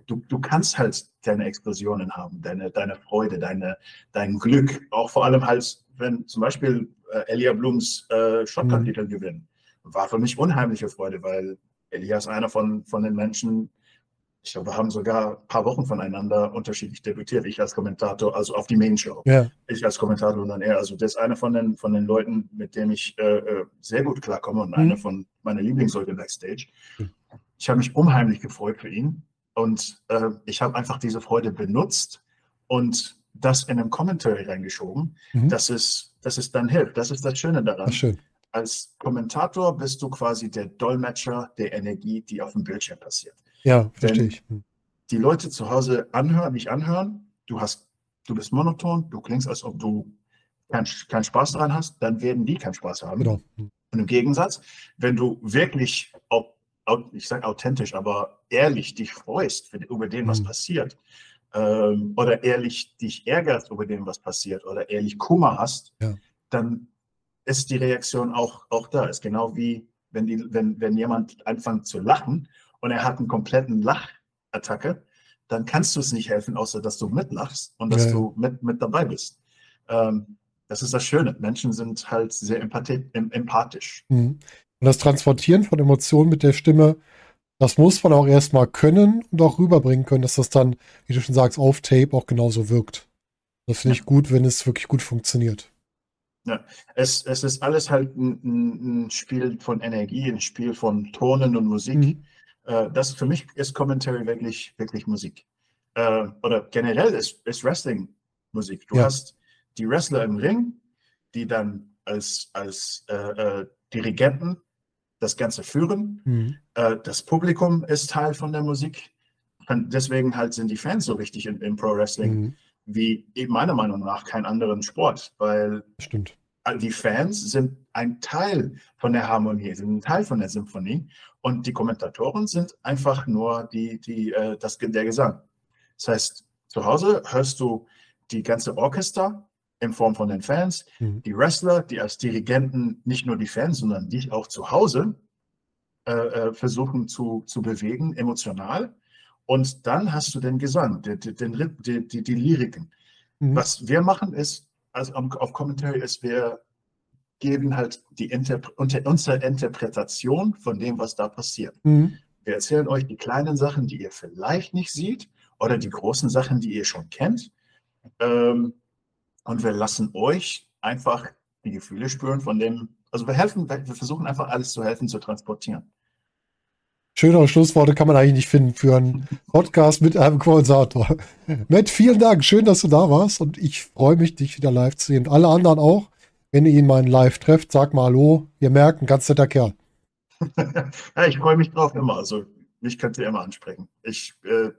Du, du kannst halt deine Explosionen haben, deine, deine Freude, deine, dein Glück, auch vor allem halt, wenn zum Beispiel äh, Elia Blums äh, Shotgun-Titel mhm. gewinnen, war für mich unheimliche Freude, weil Elia ist einer von, von den Menschen, ich glaube, wir haben sogar ein paar Wochen voneinander unterschiedlich debütiert. Ich als Kommentator, also auf die Main Show. Ja. Ich als Kommentator und dann er. Also das ist einer von den, von den Leuten, mit dem ich äh, äh sehr gut klarkomme und mhm. einer von meinen Lieblingsleuten backstage. Mhm. Ich habe mich unheimlich gefreut für ihn und äh, ich habe einfach diese Freude benutzt und das in einem Commentary reingeschoben, mhm. dass, es, dass es dann hilft. Das ist das Schöne daran. Schön. Als Kommentator bist du quasi der Dolmetscher der Energie, die auf dem Bildschirm passiert. Ja, verstehe ich. Hm. Die Leute zu Hause anhören, nicht anhören, du hast, du bist monoton, du klingst, als ob du keinen kein Spaß daran hast, dann werden die keinen Spaß haben. Genau. Und im Gegensatz, wenn du wirklich, ich sage authentisch, aber ehrlich dich freust über den, was mhm. passiert, ähm, oder ehrlich dich ärgerst über dem, was passiert, oder ehrlich Kummer hast, ja. dann ist die Reaktion auch, auch da. Ist genau wie, wenn, die, wenn, wenn jemand anfängt zu lachen und er hat einen kompletten Lachattacke, dann kannst du es nicht helfen, außer dass du mitlachst und dass ja. du mit, mit dabei bist. Ähm, das ist das Schöne. Menschen sind halt sehr empathisch. Mhm. Und das Transportieren von Emotionen mit der Stimme, das muss man auch erstmal können und auch rüberbringen können, dass das dann, wie du schon sagst, auf Tape auch genauso wirkt. Das finde ich gut, wenn es wirklich gut funktioniert. Ja, es, es ist alles halt ein, ein Spiel von Energie, ein Spiel von Tonen und Musik. Mhm. Äh, das für mich ist Commentary wirklich, wirklich Musik. Äh, oder generell ist, ist Wrestling Musik. Du ja. hast die Wrestler im Ring, die dann als, als äh, äh Dirigenten das Ganze führen. Mhm. Äh, das Publikum ist Teil von der Musik. Und deswegen halt sind die Fans so wichtig in, in Pro Wrestling mhm. wie meiner Meinung nach kein anderen Sport, weil Stimmt. die Fans sind ein Teil von der Harmonie, sind ein Teil von der Symphonie und die Kommentatoren sind einfach nur die, die, äh, das, der Gesang. Das heißt, zu Hause hörst du die ganze Orchester in Form von den Fans, mhm. die Wrestler, die als Dirigenten nicht nur die Fans, sondern dich auch zu Hause äh, äh, versuchen zu, zu bewegen, emotional. Und dann hast du den Gesang, den, den, die, die, die Lyriken. Mhm. Was wir machen ist, also auf Commentary ist, wir geben halt die Interpre unsere Interpretation von dem, was da passiert. Mhm. Wir erzählen euch die kleinen Sachen, die ihr vielleicht nicht seht, oder die großen Sachen, die ihr schon kennt. Ähm, und wir lassen euch einfach die Gefühle spüren von dem, also wir helfen, wir versuchen einfach alles zu helfen, zu transportieren. Schönere Schlussworte kann man eigentlich nicht finden für einen Podcast mit einem Kommentator. <laughs> Matt, vielen Dank. Schön, dass du da warst und ich freue mich, dich wieder live zu sehen. Und alle anderen auch. Wenn ihr ihn mal live trefft, sag mal Hallo. Ihr merkt, ein ganz netter Kerl. <laughs> ja, ich freue mich drauf immer. Also mich könnt ihr immer ansprechen. Ich äh,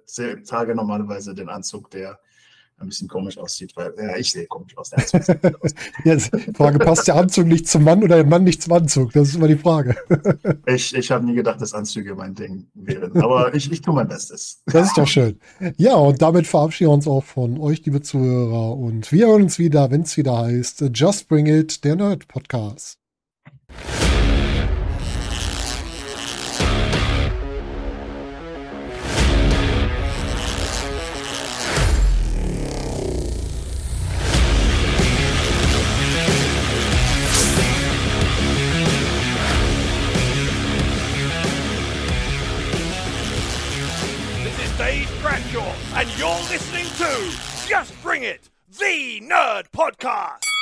trage normalerweise den Anzug, der ein bisschen komisch aussieht, weil ja, ich sehe komisch <laughs> aus. Jetzt, Frage, passt der Anzug nicht zum Mann oder der Mann nicht zum Anzug? Das ist immer die Frage. <laughs> ich ich habe nie gedacht, dass Anzüge mein Ding wären, aber ich, ich tue mein Bestes. Das ist doch schön. Ja, und damit verabschieden wir uns auch von euch, liebe Zuhörer. Und wir hören uns wieder, wenn es wieder heißt Just Bring It, der Nerd Podcast. the Nerd Podcast.